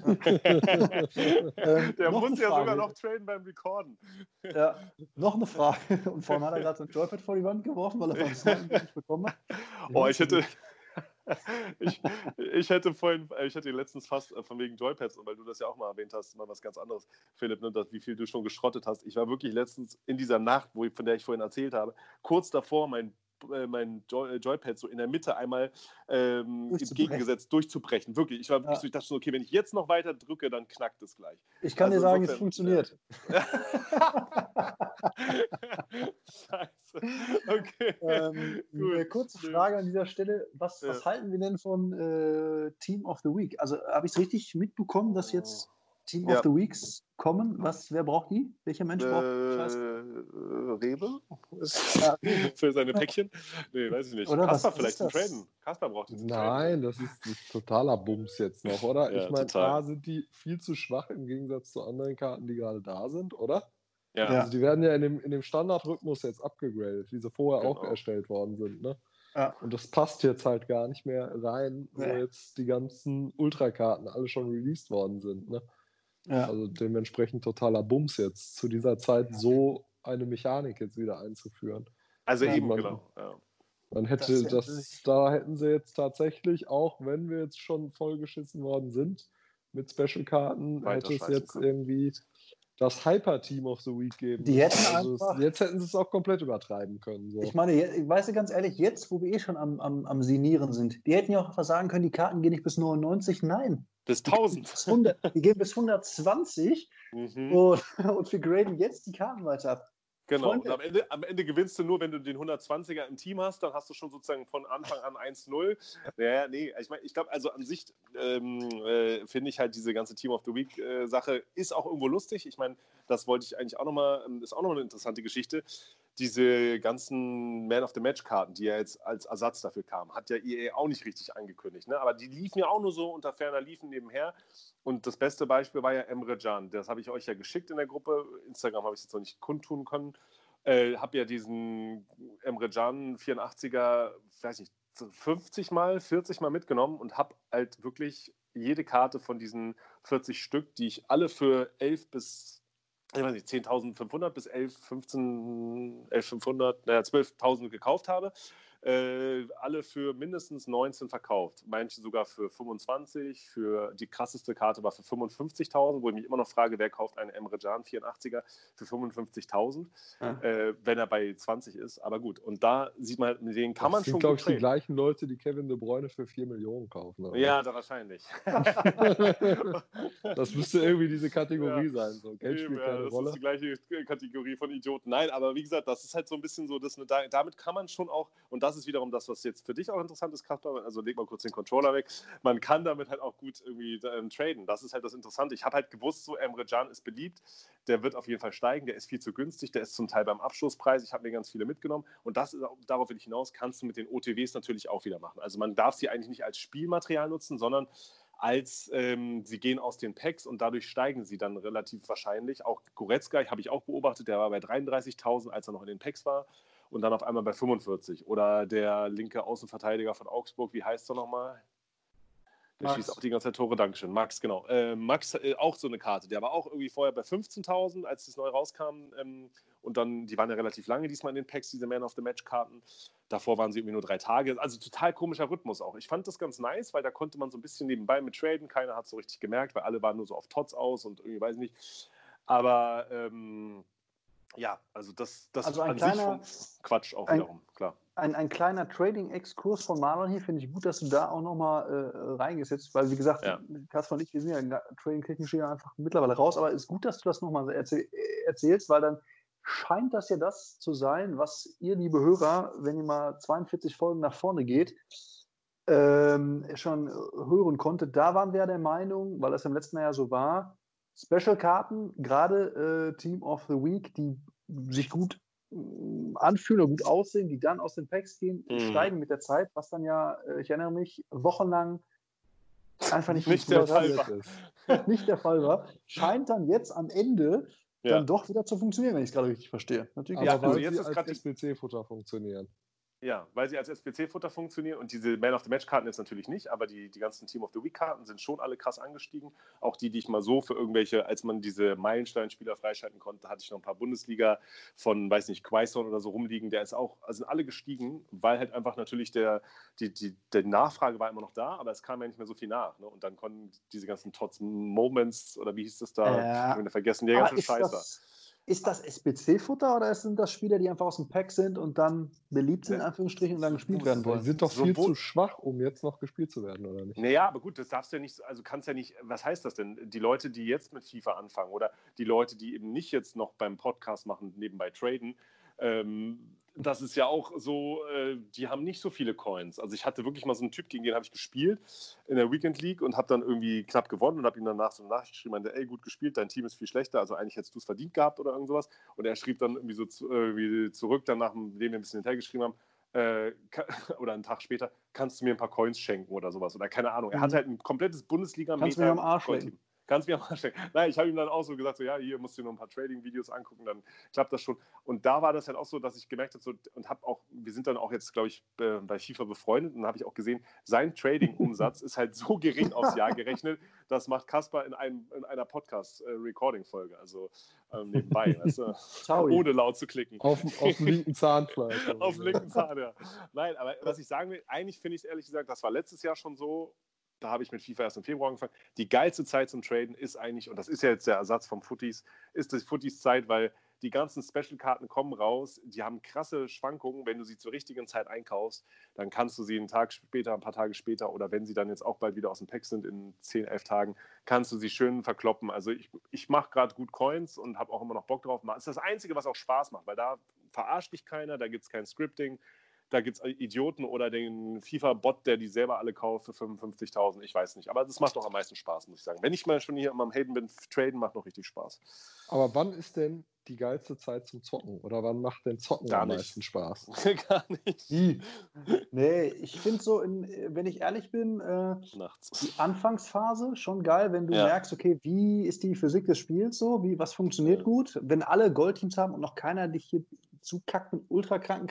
der muss ja sogar noch traden beim Recorden. Ja, noch eine Frage. Und vorhin hat er gerade sein Joypad vor die Wand geworfen, weil er von nicht bekommen hat. Oh, ich hätte, ich, ich hätte vorhin, äh, ich hätte letztens fast äh, von wegen Joypads, weil du das ja auch mal erwähnt hast, mal was ganz anderes, Philipp, ne, dass, wie viel du schon geschrottet hast. Ich war wirklich letztens in dieser Nacht, wo ich, von der ich vorhin erzählt habe, kurz davor mein äh, mein Joy Joypad so in der Mitte einmal ähm, entgegengesetzt durchzubrechen. Wirklich, ich war wirklich ja. so, ich dachte so, okay, wenn ich jetzt noch weiter drücke, dann knackt es gleich. Ich kann also dir sagen, insofern, es funktioniert. okay. Ähm, eine kurze Frage an dieser Stelle. Was, ja. was halten wir denn von äh, Team of the Week? Also habe ich es richtig mitbekommen, dass jetzt Team ja. of the Weeks kommen? Was, wer braucht die? Welcher Mensch braucht äh, Rebe? Für seine Päckchen? Nee, weiß ich nicht. Oder Kasper vielleicht zum Traden. Kasper braucht die zum Nein, das ist, ist totaler Bums jetzt noch, oder? Ja, ich meine, da sind die viel zu schwach im Gegensatz zu anderen Karten, die gerade da sind, oder? Ja. Also die werden ja in dem, in dem Standardrhythmus jetzt abgegradet, wie sie vorher genau. auch erstellt worden sind, ne? Ja. Und das passt jetzt halt gar nicht mehr rein, wo nee. jetzt die ganzen Ultrakarten alle schon released worden sind. Ne? Ja. Also dementsprechend totaler Bums jetzt, zu dieser Zeit so eine Mechanik jetzt wieder einzuführen. Also eben, man, genau. Ja. Man hätte das, das da hätten sie jetzt tatsächlich, auch wenn wir jetzt schon vollgeschissen worden sind mit Special-Karten, hätte es jetzt können. irgendwie das Hyper-Team of the Week geben. Die hätten also einfach, jetzt hätten sie es auch komplett übertreiben können. So. Ich meine, ich weiß ganz ehrlich, jetzt, wo wir eh schon am, am, am Sinieren sind, die hätten ja auch einfach sagen können, die Karten gehen nicht bis 99. Nein, bis 1000. Bis 100, die gehen bis 120 mhm. und, und wir graden jetzt die Karten weiter ab. Genau, und am Ende, am Ende gewinnst du nur, wenn du den 120er im Team hast, dann hast du schon sozusagen von Anfang an 1-0. Naja, nee, ich meine, ich glaube, also an sich ähm, äh, finde ich halt diese ganze Team of the Week-Sache äh, ist auch irgendwo lustig. Ich meine, das wollte ich eigentlich auch nochmal, ähm, ist auch nochmal eine interessante Geschichte diese ganzen Man of the Match-Karten, die ja jetzt als Ersatz dafür kamen, hat ja EA auch nicht richtig angekündigt. Ne? Aber die liefen ja auch nur so unter ferner Liefen nebenher. Und das beste Beispiel war ja Emre Can. Das habe ich euch ja geschickt in der Gruppe. Instagram habe ich jetzt noch nicht kundtun können. Äh, habe ja diesen Emre Can 84er, weiß nicht, 50 Mal, 40 Mal mitgenommen und habe halt wirklich jede Karte von diesen 40 Stück, die ich alle für 11 bis ich weiß nicht, 10.500 bis 11, 15, 11.500, naja, 12.000 gekauft habe äh, alle für mindestens 19 verkauft. Manche sogar für 25. Für die krasseste Karte war für 55.000, wo ich mich immer noch frage, wer kauft einen Emre Can 84er für 55.000, ja. äh, wenn er bei 20 ist. Aber gut, und da sieht man, mit denen kann das man sind, schon. glaube ich, die gleichen Leute, die Kevin De Bruyne für 4 Millionen kaufen. Oder? Ja, da wahrscheinlich. das müsste irgendwie diese Kategorie ja. sein. So. Geld spielt ja, keine das Rolle. ist die gleiche Kategorie von Idioten. Nein, aber wie gesagt, das ist halt so ein bisschen so, dass eine, damit kann man schon auch, und das das ist wiederum das, was jetzt für dich auch interessant ist, Kasper. Also leg mal kurz den Controller weg. Man kann damit halt auch gut irgendwie ähm, traden. Das ist halt das Interessante. Ich habe halt gewusst, so Emre Can ist beliebt. Der wird auf jeden Fall steigen. Der ist viel zu günstig. Der ist zum Teil beim Abschlusspreis. Ich habe mir ganz viele mitgenommen. Und das darauf will ich hinaus, kannst du mit den OTWs natürlich auch wieder machen. Also man darf sie eigentlich nicht als Spielmaterial nutzen, sondern als ähm, sie gehen aus den Packs und dadurch steigen sie dann relativ wahrscheinlich. Auch Goretzka habe ich auch beobachtet, der war bei 33.000, als er noch in den Packs war und dann auf einmal bei 45. Oder der linke Außenverteidiger von Augsburg, wie heißt er nochmal? Der Max. schießt auch die ganze Zeit Tore, Dankeschön. Max, genau. Äh, Max, äh, auch so eine Karte. Der war auch irgendwie vorher bei 15.000, als es neu rauskam. Ähm, und dann, die waren ja relativ lange diesmal in den Packs, diese Man of the Match-Karten. Davor waren sie irgendwie nur drei Tage. Also total komischer Rhythmus auch. Ich fand das ganz nice, weil da konnte man so ein bisschen nebenbei mit traden. Keiner hat es so richtig gemerkt, weil alle waren nur so auf Tots aus und irgendwie, weiß ich nicht. Aber ähm, ja, also das, das also ein kleiner, Quatsch auch ein, wiederum, klar. Ein, ein kleiner Trading-Exkurs von Marlon hier finde ich gut, dass du da auch nochmal äh, reingesetzt, weil wie gesagt, ja. Kasper und ich, wir sind ja trading-technisch ja einfach mittlerweile raus, aber es ist gut, dass du das nochmal erzähl erzählst, weil dann scheint das ja das zu sein, was ihr, liebe Hörer, wenn ihr mal 42 Folgen nach vorne geht, ähm, schon hören konntet. Da waren wir der Meinung, weil das im letzten Jahr so war, Special-Karten, gerade äh, Team of the Week, die sich gut äh, anfühlen oder gut aussehen, die dann aus den Packs gehen, mhm. steigen mit der Zeit, was dann ja, äh, ich erinnere mich, wochenlang einfach nicht, nicht der Fall war. nicht der Fall war, scheint dann jetzt am Ende ja. dann doch wieder zu funktionieren, wenn ich es gerade richtig verstehe. Natürlich Aber ja, also jetzt ist gerade SPC-Futter funktionieren. Ja, weil sie als SPC-Futter funktionieren und diese Man of the Match-Karten jetzt natürlich nicht, aber die, die ganzen Team of the Week-Karten sind schon alle krass angestiegen. Auch die, die ich mal so für irgendwelche, als man diese Meilenstein-Spieler freischalten konnte, hatte ich noch ein paar Bundesliga von, weiß nicht, Quaison oder so rumliegen. Der ist auch, also sind alle gestiegen, weil halt einfach natürlich der, die, die, die Nachfrage war immer noch da, aber es kam ja nicht mehr so viel nach. Ne? Und dann konnten diese ganzen Tots Moments oder wie hieß das da? Ja. Ich habe vergessen, die ganze Scheiße. Ist das SBC-Futter oder sind das Spieler, die einfach aus dem Pack sind und dann beliebt sind, in Anführungsstrichen, und dann gespielt werden wollen? Die sind doch viel so, zu schwach, um jetzt noch gespielt zu werden, oder nicht? Naja, aber gut, das darfst du ja nicht, also kannst ja nicht, was heißt das denn? Die Leute, die jetzt mit FIFA anfangen oder die Leute, die eben nicht jetzt noch beim Podcast machen, nebenbei traden, Ähm, das ist ja auch so, äh, die haben nicht so viele Coins. Also ich hatte wirklich mal so einen Typ, gegen den habe ich gespielt in der Weekend League und habe dann irgendwie knapp gewonnen und habe ihm danach so eine Nachricht geschrieben, meinte, ey, gut gespielt, dein Team ist viel schlechter, also eigentlich hättest du es verdient gehabt oder irgend sowas. Und er schrieb dann irgendwie so zu, äh, zurück, dann nachdem wir ein bisschen hinterher geschrieben haben, äh, oder einen Tag später, kannst du mir ein paar Coins schenken oder sowas. Oder keine Ahnung. Er hat mhm. halt ein komplettes bundesliga Kannst du mir am Arsch Kannst mir am Arsch stecken. Nein, ich habe ihm dann auch so gesagt, so ja, hier musst du nur ein paar Trading-Videos angucken, dann klappt das schon. Und da war das halt auch so, dass ich gemerkt habe, so, und habe auch, wir sind dann auch jetzt, glaube ich, bei FIFA befreundet und habe ich auch gesehen, sein Trading-Umsatz ist halt so gering aufs Jahr gerechnet, das macht Kaspar in, einem, in einer Podcast-Recording-Folge, also ähm, nebenbei, weißt du, ohne laut zu klicken. Auf, auf dem linken Zahn vielleicht. auf dem linken Zahn, ja. Nein, aber was ich sagen will, eigentlich finde ich es ehrlich gesagt, das war letztes Jahr schon so, da habe ich mit FIFA erst im Februar angefangen. Die geilste Zeit zum Traden ist eigentlich, und das ist ja jetzt der Ersatz vom Footies, ist die Footies-Zeit, weil die ganzen Special-Karten kommen raus, die haben krasse Schwankungen. Wenn du sie zur richtigen Zeit einkaufst, dann kannst du sie einen Tag später, ein paar Tage später oder wenn sie dann jetzt auch bald wieder aus dem Pack sind in 10, 11 Tagen, kannst du sie schön verkloppen. Also ich, ich mache gerade gut Coins und habe auch immer noch Bock drauf. Das ist das Einzige, was auch Spaß macht, weil da verarscht dich keiner, da gibt es kein Scripting, da gibt es Idioten oder den FIFA-Bot, der die selber alle kauft für 55.000. Ich weiß nicht. Aber das macht doch am meisten Spaß, muss ich sagen. Wenn ich mal schon hier am Hayden bin, traden macht noch richtig Spaß. Aber wann ist denn die geilste Zeit zum Zocken? Oder wann macht denn Zocken Gar am nicht. meisten Spaß? Gar nicht. Wie? Nee, ich finde so, in, wenn ich ehrlich bin, äh, Nachts. die Anfangsphase schon geil, wenn du ja. merkst, okay, wie ist die Physik des Spiels so, wie, was funktioniert ja. gut, wenn alle Goldteams haben und noch keiner dich hier zukackt mit ultrakranken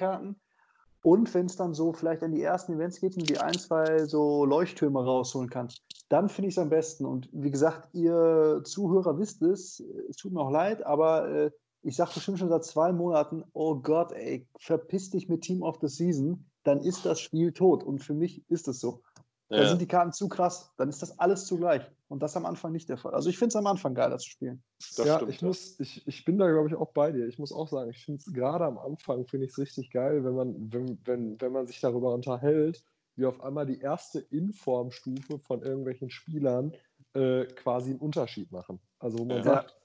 und wenn es dann so vielleicht an die ersten Events geht und die ein, zwei so Leuchttürme rausholen kannst, dann finde ich es am besten. Und wie gesagt, ihr Zuhörer wisst es, es tut mir auch leid, aber äh, ich sage bestimmt schon seit zwei Monaten, oh Gott, ey, verpiss dich mit Team of the Season, dann ist das Spiel tot. Und für mich ist es so. Ja. Da sind die Karten zu krass, dann ist das alles zugleich. Und das am Anfang nicht der Fall. Also ich finde es am Anfang geil, das zu spielen. Das ja, stimmt, ich, ja. Muss, ich, ich bin da, glaube ich, auch bei dir. Ich muss auch sagen, ich finde es gerade am Anfang, finde ich es richtig geil, wenn man, wenn, wenn, wenn man sich darüber unterhält, wie auf einmal die erste Informstufe von irgendwelchen Spielern äh, quasi einen Unterschied machen. Also wo man ja. sagt,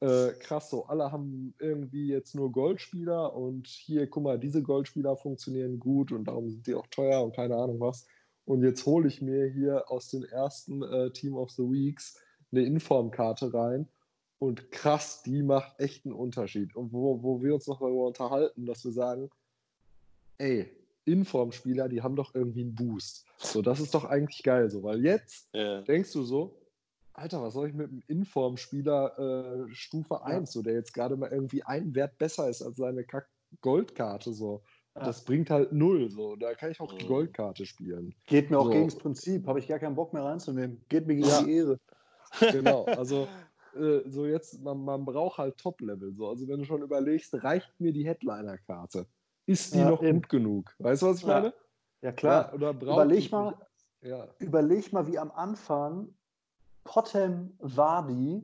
äh, krass, so alle haben irgendwie jetzt nur Goldspieler und hier, guck mal, diese Goldspieler funktionieren gut und darum sind die auch teuer und keine Ahnung was. Und jetzt hole ich mir hier aus den ersten äh, Team of the Weeks eine Informkarte rein. Und krass, die macht echt einen Unterschied. Und wo, wo wir uns noch darüber unterhalten, dass wir sagen, ey, Informspieler, die haben doch irgendwie einen Boost. So, das ist doch eigentlich geil so, weil jetzt ja. denkst du so, Alter, was soll ich mit einem Informspieler äh, Stufe 1, ja. so, der jetzt gerade mal irgendwie einen Wert besser ist als seine Kack Goldkarte so. Das bringt halt null. So. Da kann ich auch die mhm. Goldkarte spielen. Geht mir auch so. gegen das Prinzip. Habe ich gar keinen Bock mehr reinzunehmen. Geht mir gegen ja. die Ehre. Genau. Also, äh, so jetzt, man, man braucht halt Top-Level. So. Also, wenn du schon überlegst, reicht mir die Headliner-Karte? Ist die ja, noch eben. gut genug? Weißt du, was ich meine? Ja, klar. Ja, oder überleg, mal, ja. überleg mal, wie am Anfang Potem Wadi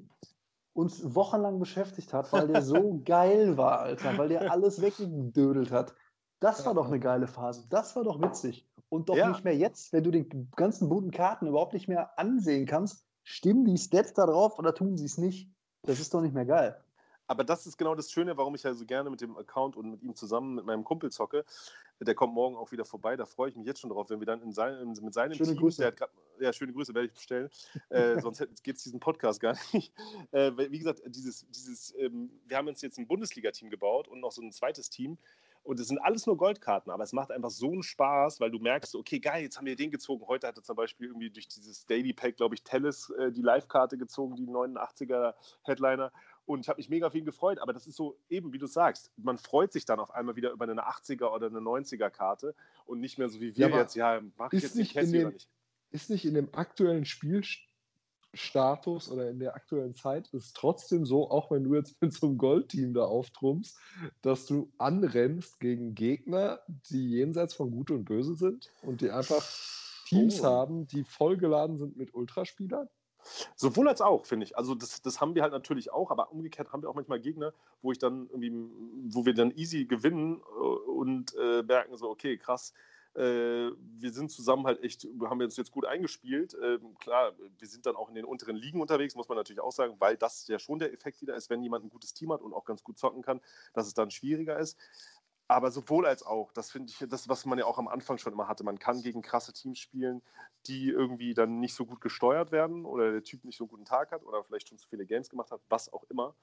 uns wochenlang beschäftigt hat, weil der so geil war, Alter, weil der alles weggedödelt hat. Das war doch eine geile Phase. Das war doch witzig. Und doch ja. nicht mehr jetzt, wenn du die ganzen bunten Karten überhaupt nicht mehr ansehen kannst, stimmen die Stats da drauf oder tun sie es nicht? Das ist doch nicht mehr geil. Aber das ist genau das Schöne, warum ich ja so gerne mit dem Account und mit ihm zusammen, mit meinem Kumpel zocke. Der kommt morgen auch wieder vorbei. Da freue ich mich jetzt schon drauf, wenn wir dann in sein, mit seinem schöne Team, Grüße. Grad, ja, schöne Grüße werde ich bestellen. äh, sonst gibt es diesen Podcast gar nicht. Äh, wie gesagt, dieses, dieses, ähm, wir haben uns jetzt ein Bundesliga-Team gebaut und noch so ein zweites Team. Und es sind alles nur Goldkarten, aber es macht einfach so einen Spaß, weil du merkst, okay, geil, jetzt haben wir den gezogen. Heute hatte zum Beispiel irgendwie durch dieses Daily Pack, glaube ich, Tellis äh, die Live-Karte gezogen, die 89er Headliner. Und ich habe mich mega viel gefreut, aber das ist so eben, wie du sagst, man freut sich dann auf einmal wieder über eine 80er oder eine 90er Karte und nicht mehr so wie wir ja, jetzt, ja, mach ich jetzt nicht den Cassie oder nicht. Ist nicht in dem aktuellen Spiel Status oder in der aktuellen Zeit ist trotzdem so, auch wenn du jetzt mit so einem Goldteam da auftrumpst, dass du anrennst gegen Gegner, die jenseits von Gut und Böse sind und die einfach Teams oh. haben, die vollgeladen sind mit Ultraspielern? Sowohl als auch, finde ich. Also das, das haben wir halt natürlich auch, aber umgekehrt haben wir auch manchmal Gegner, wo ich dann irgendwie, wo wir dann easy gewinnen äh, und äh, merken so, okay, krass, äh, wir sind zusammen halt echt, haben uns jetzt gut eingespielt. Ähm, klar, wir sind dann auch in den unteren Ligen unterwegs, muss man natürlich auch sagen, weil das ja schon der Effekt wieder ist, wenn jemand ein gutes Team hat und auch ganz gut zocken kann, dass es dann schwieriger ist. Aber sowohl als auch, das finde ich, das, was man ja auch am Anfang schon immer hatte. Man kann gegen krasse Teams spielen, die irgendwie dann nicht so gut gesteuert werden oder der Typ nicht so einen guten Tag hat oder vielleicht schon zu viele Games gemacht hat, was auch immer.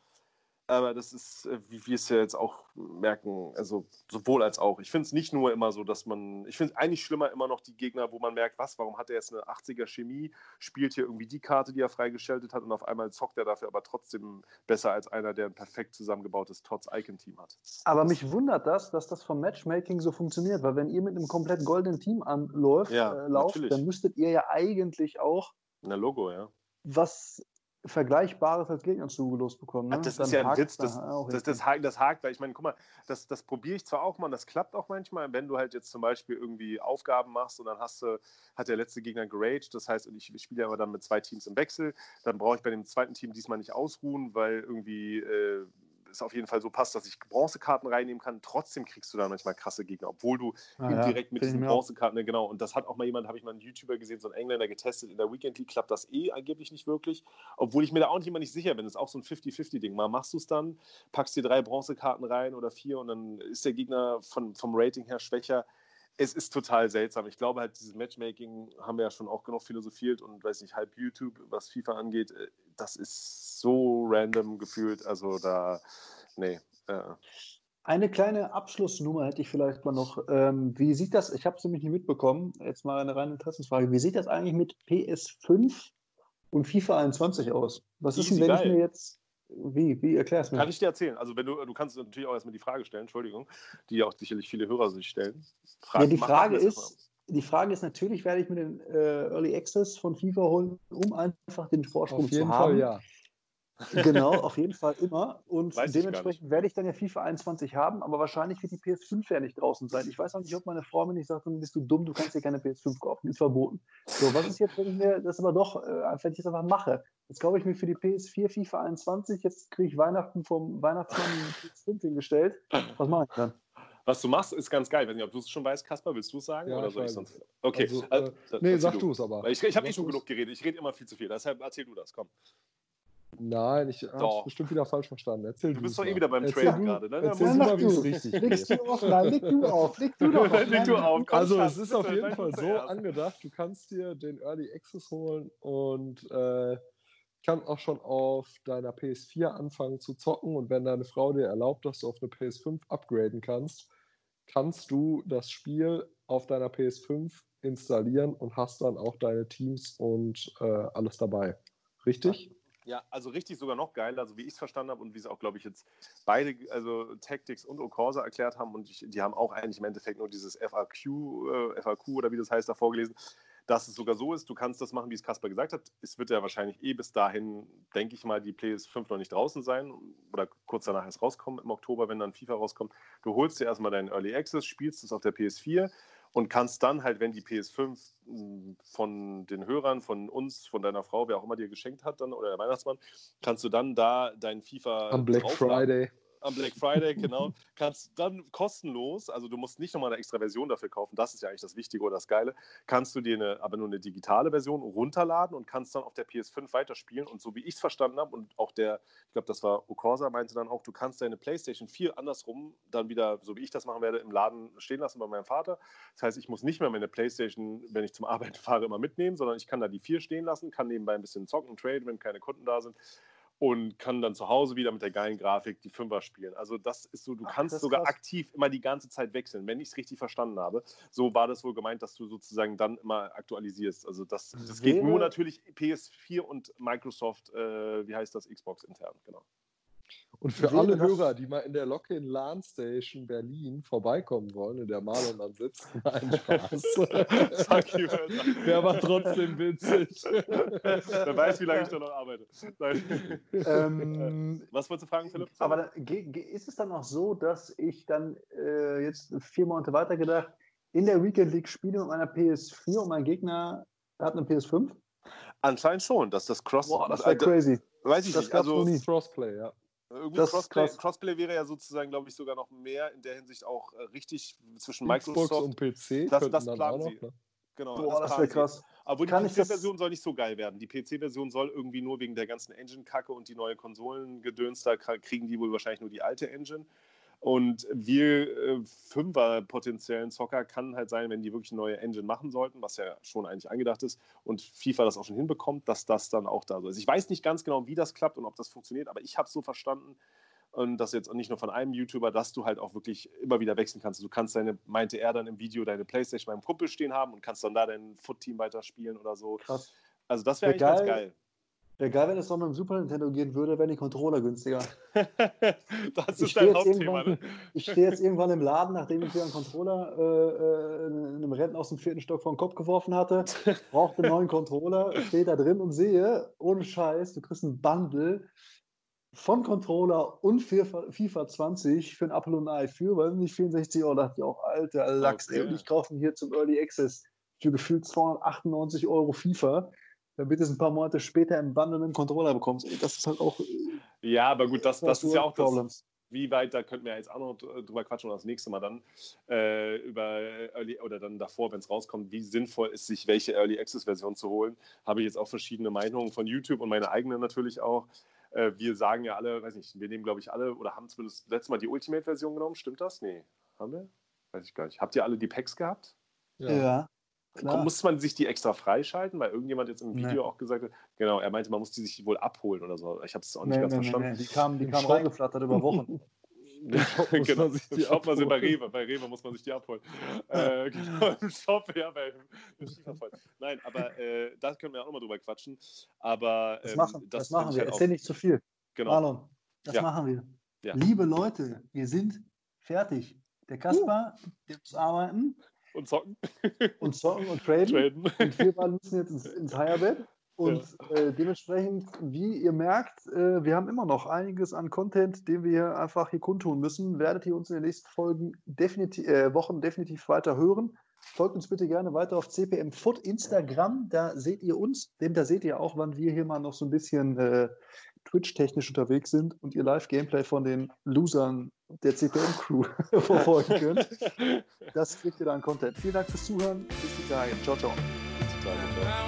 Aber das ist, äh, wie wir es ja jetzt auch merken, also sowohl als auch. Ich finde es nicht nur immer so, dass man, ich finde es eigentlich schlimmer immer noch die Gegner, wo man merkt, was, warum hat er jetzt eine 80er Chemie, spielt hier irgendwie die Karte, die er freigeschaltet hat und auf einmal zockt er dafür aber trotzdem besser als einer, der ein perfekt zusammengebautes Tots-Icon-Team hat. Aber mich wundert das, dass das vom Matchmaking so funktioniert, weil wenn ihr mit einem komplett goldenen Team anläuft, ja, äh, lauft, dann müsstet ihr ja eigentlich auch Na Logo, ja was Vergleichbares als Gegner zugelost bekommen. Ne? Das ist ja ein Witz, das, das, das, hakt, das hakt, weil ich meine, guck mal, das, das probiere ich zwar auch mal, das klappt auch manchmal, wenn du halt jetzt zum Beispiel irgendwie Aufgaben machst und dann hast du, hat der letzte Gegner geraged, das heißt, ich, ich spiele aber dann mit zwei Teams im Wechsel, dann brauche ich bei dem zweiten Team diesmal nicht ausruhen, weil irgendwie äh, es auf jeden Fall so passt, dass ich Bronzekarten reinnehmen kann. Trotzdem kriegst du da manchmal krasse Gegner, obwohl du ah, ja. direkt mit diesen Bronzekarten, genau. Und das hat auch mal jemand, habe ich mal einen YouTuber gesehen, so ein Engländer getestet. In der Weekend League klappt das eh angeblich nicht wirklich. Obwohl ich mir da auch nicht immer nicht sicher bin. Das ist auch so ein 50-50-Ding. Mal machst du es dann, packst dir drei Bronzekarten rein oder vier und dann ist der Gegner von, vom Rating her schwächer es ist total seltsam. Ich glaube halt, dieses Matchmaking haben wir ja schon auch genug philosophiert und weiß nicht, halb YouTube, was FIFA angeht, äh, das ist so random gefühlt. Also da, nee. Äh. Eine kleine Abschlussnummer hätte ich vielleicht mal noch. Ähm, wie sieht das, ich habe es nämlich nicht mitbekommen, jetzt mal eine reine Interessensfrage, wie sieht das eigentlich mit PS5 und FIFA 21 aus? Was ist denn, wenn geil. ich mir jetzt wie? Wie erklärst du mir? Kann ich dir erzählen. Also wenn du, du kannst natürlich auch erstmal die Frage stellen, Entschuldigung, die auch sicherlich viele Hörer sich stellen. Fragen, ja, die Frage ist, die Frage ist natürlich, werde ich mir den äh, Early Access von FIFA holen, um einfach den Vorsprung Auf jeden zu haben. Fall, ja. Genau, auf jeden Fall immer. Und weiß dementsprechend werde ich dann ja FIFA 21 haben, aber wahrscheinlich wird die PS5 ja nicht draußen sein. Ich weiß auch nicht, ob meine Frau mir nicht sagt, bist du dumm, du kannst dir keine PS5 kaufen, ist verboten. So, was ist jetzt, wenn ich mir das aber doch, äh, wenn ich das einfach mache? Jetzt kaufe ich mir für die PS4 FIFA 21, jetzt kriege ich Weihnachten vom Weihnachtsmann die PS5 hingestellt. Was mache ich dann? Was du machst, ist ganz geil. Ich weiß nicht, ob du es schon weißt, Kasper, willst du es sagen? Ja, oder soll ich sonst? Okay. Also, äh, nee, sag du es aber. Ich, ich habe eh schon genug geredet. Ich rede immer viel zu viel. Deshalb erzähl du das. Komm. Nein, ich habe es bestimmt wieder falsch verstanden. Erzähl du bist doch eh wieder beim Traden gerade. Ne? Erzähl du mal, wie es richtig Legst du auf, nein, leg du auf, leg du doch auf. leg du auf. Also es ist auf jeden Fall so angedacht, du kannst dir den Early Access holen und äh, kann auch schon auf deiner PS4 anfangen zu zocken und wenn deine Frau dir erlaubt, dass du auf eine PS5 upgraden kannst, kannst du das Spiel auf deiner PS5 installieren und hast dann auch deine Teams und äh, alles dabei. Richtig? Ja, also richtig sogar noch geiler, also wie ich es verstanden habe und wie es auch, glaube ich, jetzt beide, also Tactics und Ocorsa erklärt haben und ich, die haben auch eigentlich im Endeffekt nur dieses FAQ, äh, FAQ oder wie das heißt, da vorgelesen, dass es sogar so ist, du kannst das machen, wie es Kasper gesagt hat. Es wird ja wahrscheinlich eh bis dahin, denke ich mal, die PS5 noch nicht draußen sein oder kurz danach erst rauskommen im Oktober, wenn dann FIFA rauskommt. Du holst dir erstmal deinen Early Access, spielst es auf der PS4 und kannst dann halt, wenn die PS5 hm, von den Hörern, von uns, von deiner Frau, wer auch immer dir geschenkt hat, dann oder der Weihnachtsmann, kannst du dann da dein FIFA am Black Friday am Black Friday, genau, kannst dann kostenlos, also du musst nicht nochmal eine extra Version dafür kaufen, das ist ja eigentlich das Wichtige oder das Geile, kannst du dir eine, aber nur eine digitale Version runterladen und kannst dann auf der PS5 weiterspielen. Und so wie ich es verstanden habe, und auch der, ich glaube, das war Okorsa, meinte dann auch, du kannst deine PlayStation 4 andersrum dann wieder, so wie ich das machen werde, im Laden stehen lassen bei meinem Vater. Das heißt, ich muss nicht mehr meine PlayStation, wenn ich zum Arbeiten fahre, immer mitnehmen, sondern ich kann da die 4 stehen lassen, kann nebenbei ein bisschen zocken, traden, wenn keine Kunden da sind und kann dann zu Hause wieder mit der geilen Grafik die Fünfer spielen. Also das ist so, du Ach, kannst sogar krass. aktiv immer die ganze Zeit wechseln, wenn ich es richtig verstanden habe. So war das wohl gemeint, dass du sozusagen dann immer aktualisierst. Also das, das geht nur natürlich PS4 und Microsoft, äh, wie heißt das, Xbox intern, genau. Und für alle Hörer, die mal in der Lock-in LAN Station Berlin vorbeikommen wollen, in der Marlon dann sitzt, nein, Spaß. Der war trotzdem witzig. Wer weiß, wie lange ich da noch arbeite. Ähm, Was wolltest du fragen, Philipp? Aber ist es dann auch so, dass ich dann äh, jetzt vier Monate weitergedacht in der Weekend League spiele mit meiner PS4 und mein Gegner hat eine PS5? Anscheinend schon, dass das Cross. Boah, das wäre crazy. Weiß ich das nicht. Also Crossplay, ja. Irgendwie das Crossplay, Crossplay wäre ja sozusagen, glaube ich, sogar noch mehr in der Hinsicht auch äh, richtig zwischen Microsoft und PC. Das, das planen sie. Noch, ne? Genau, Boah, das, das wäre krass. Aber die PC-Version soll nicht so geil werden. Die PC-Version soll irgendwie nur wegen der ganzen Engine-Kacke und die neue Konsolengedöns, da kriegen die wohl wahrscheinlich nur die alte Engine. Und wir äh, Fünfer potenziellen Zocker kann halt sein, wenn die wirklich eine neue Engine machen sollten, was ja schon eigentlich angedacht ist, und FIFA das auch schon hinbekommt, dass das dann auch da so ist. Ich weiß nicht ganz genau, wie das klappt und ob das funktioniert, aber ich habe es so verstanden, und das jetzt nicht nur von einem YouTuber, dass du halt auch wirklich immer wieder wechseln kannst. Du kannst deine, meinte er dann im Video, deine Playstation beim Kumpel stehen haben und kannst dann da dein Foot-Team weiterspielen oder so. Krass. Also das wäre wär eigentlich geil. ganz geil. Wäre geil, wenn es noch mit dem Super Nintendo gehen würde, wären die Controller günstiger. das ist dein Hauptthema. Ne? Ich stehe jetzt irgendwann im Laden, nachdem ich wieder einen Controller äh, äh in einem Rennen aus dem vierten Stock vor den Kopf geworfen hatte, brauchte einen neuen Controller, stehe da drin und sehe, ohne Scheiß, du kriegst ein Bundle von Controller und FIFA 20 für ein Apple und ein Ei für, weil nicht 64 Euro, dachte ich auch, alter Lachs, okay. ey, und ich kaufe mir hier zum Early Access für gefühlt 298 Euro FIFA damit du es ein paar Monate später im Bundle mit dem Controller bekommst. Das ist halt auch. Ja, aber gut, das, das ist ja auch das. Wie weit, da könnten wir jetzt auch noch drüber quatschen und das nächste Mal dann äh, über Early oder dann davor, wenn es rauskommt, wie sinnvoll ist, sich welche Early Access Version zu holen. Habe ich jetzt auch verschiedene Meinungen von YouTube und meine eigene natürlich auch. Äh, wir sagen ja alle, weiß nicht, wir nehmen glaube ich alle oder haben zumindest letztes Mal die Ultimate Version genommen. Stimmt das? Nee, haben wir? Weiß ich gar nicht. Habt ihr alle die Packs gehabt? Ja. ja. Klar. Muss man sich die extra freischalten, weil irgendjemand jetzt im Video nee. auch gesagt hat, genau, er meinte, man muss die sich wohl abholen oder so. Ich habe es auch nicht nee, ganz nee, verstanden. Die kamen, die kamen reingeflattert über Wochen. genau, Im Shop mal so bei Rewe, bei Rewe muss man sich die abholen. äh, genau, im Shop, ja, bei Nein, aber äh, da können wir auch nochmal drüber quatschen. Aber ähm, das machen, das, das machen wir. Halt Erzähl nicht zu viel. Genau. Marlon, das ja. machen wir. Ja. Liebe Leute, wir sind fertig. Der Kaspar, uh. der muss arbeiten. Und zocken. Und zocken und traden. traden. Und wir beiden müssen jetzt ins, ins Higher-Bett. Und ja. äh, dementsprechend, wie ihr merkt, äh, wir haben immer noch einiges an Content, den wir einfach hier kundtun müssen. Werdet ihr uns in den nächsten Folgen definitiv, äh, Wochen definitiv weiter hören. Folgt uns bitte gerne weiter auf CPM Foot Instagram. Da seht ihr uns, denn da seht ihr auch, wann wir hier mal noch so ein bisschen äh, Twitch-technisch unterwegs sind und ihr Live-Gameplay von den Losern der CPM-Crew verfolgen könnt. Das kriegt ihr dann Content. Vielen Dank fürs Zuhören. Bis die Tage. Ciao, ciao. Bis die Tage. Ciao.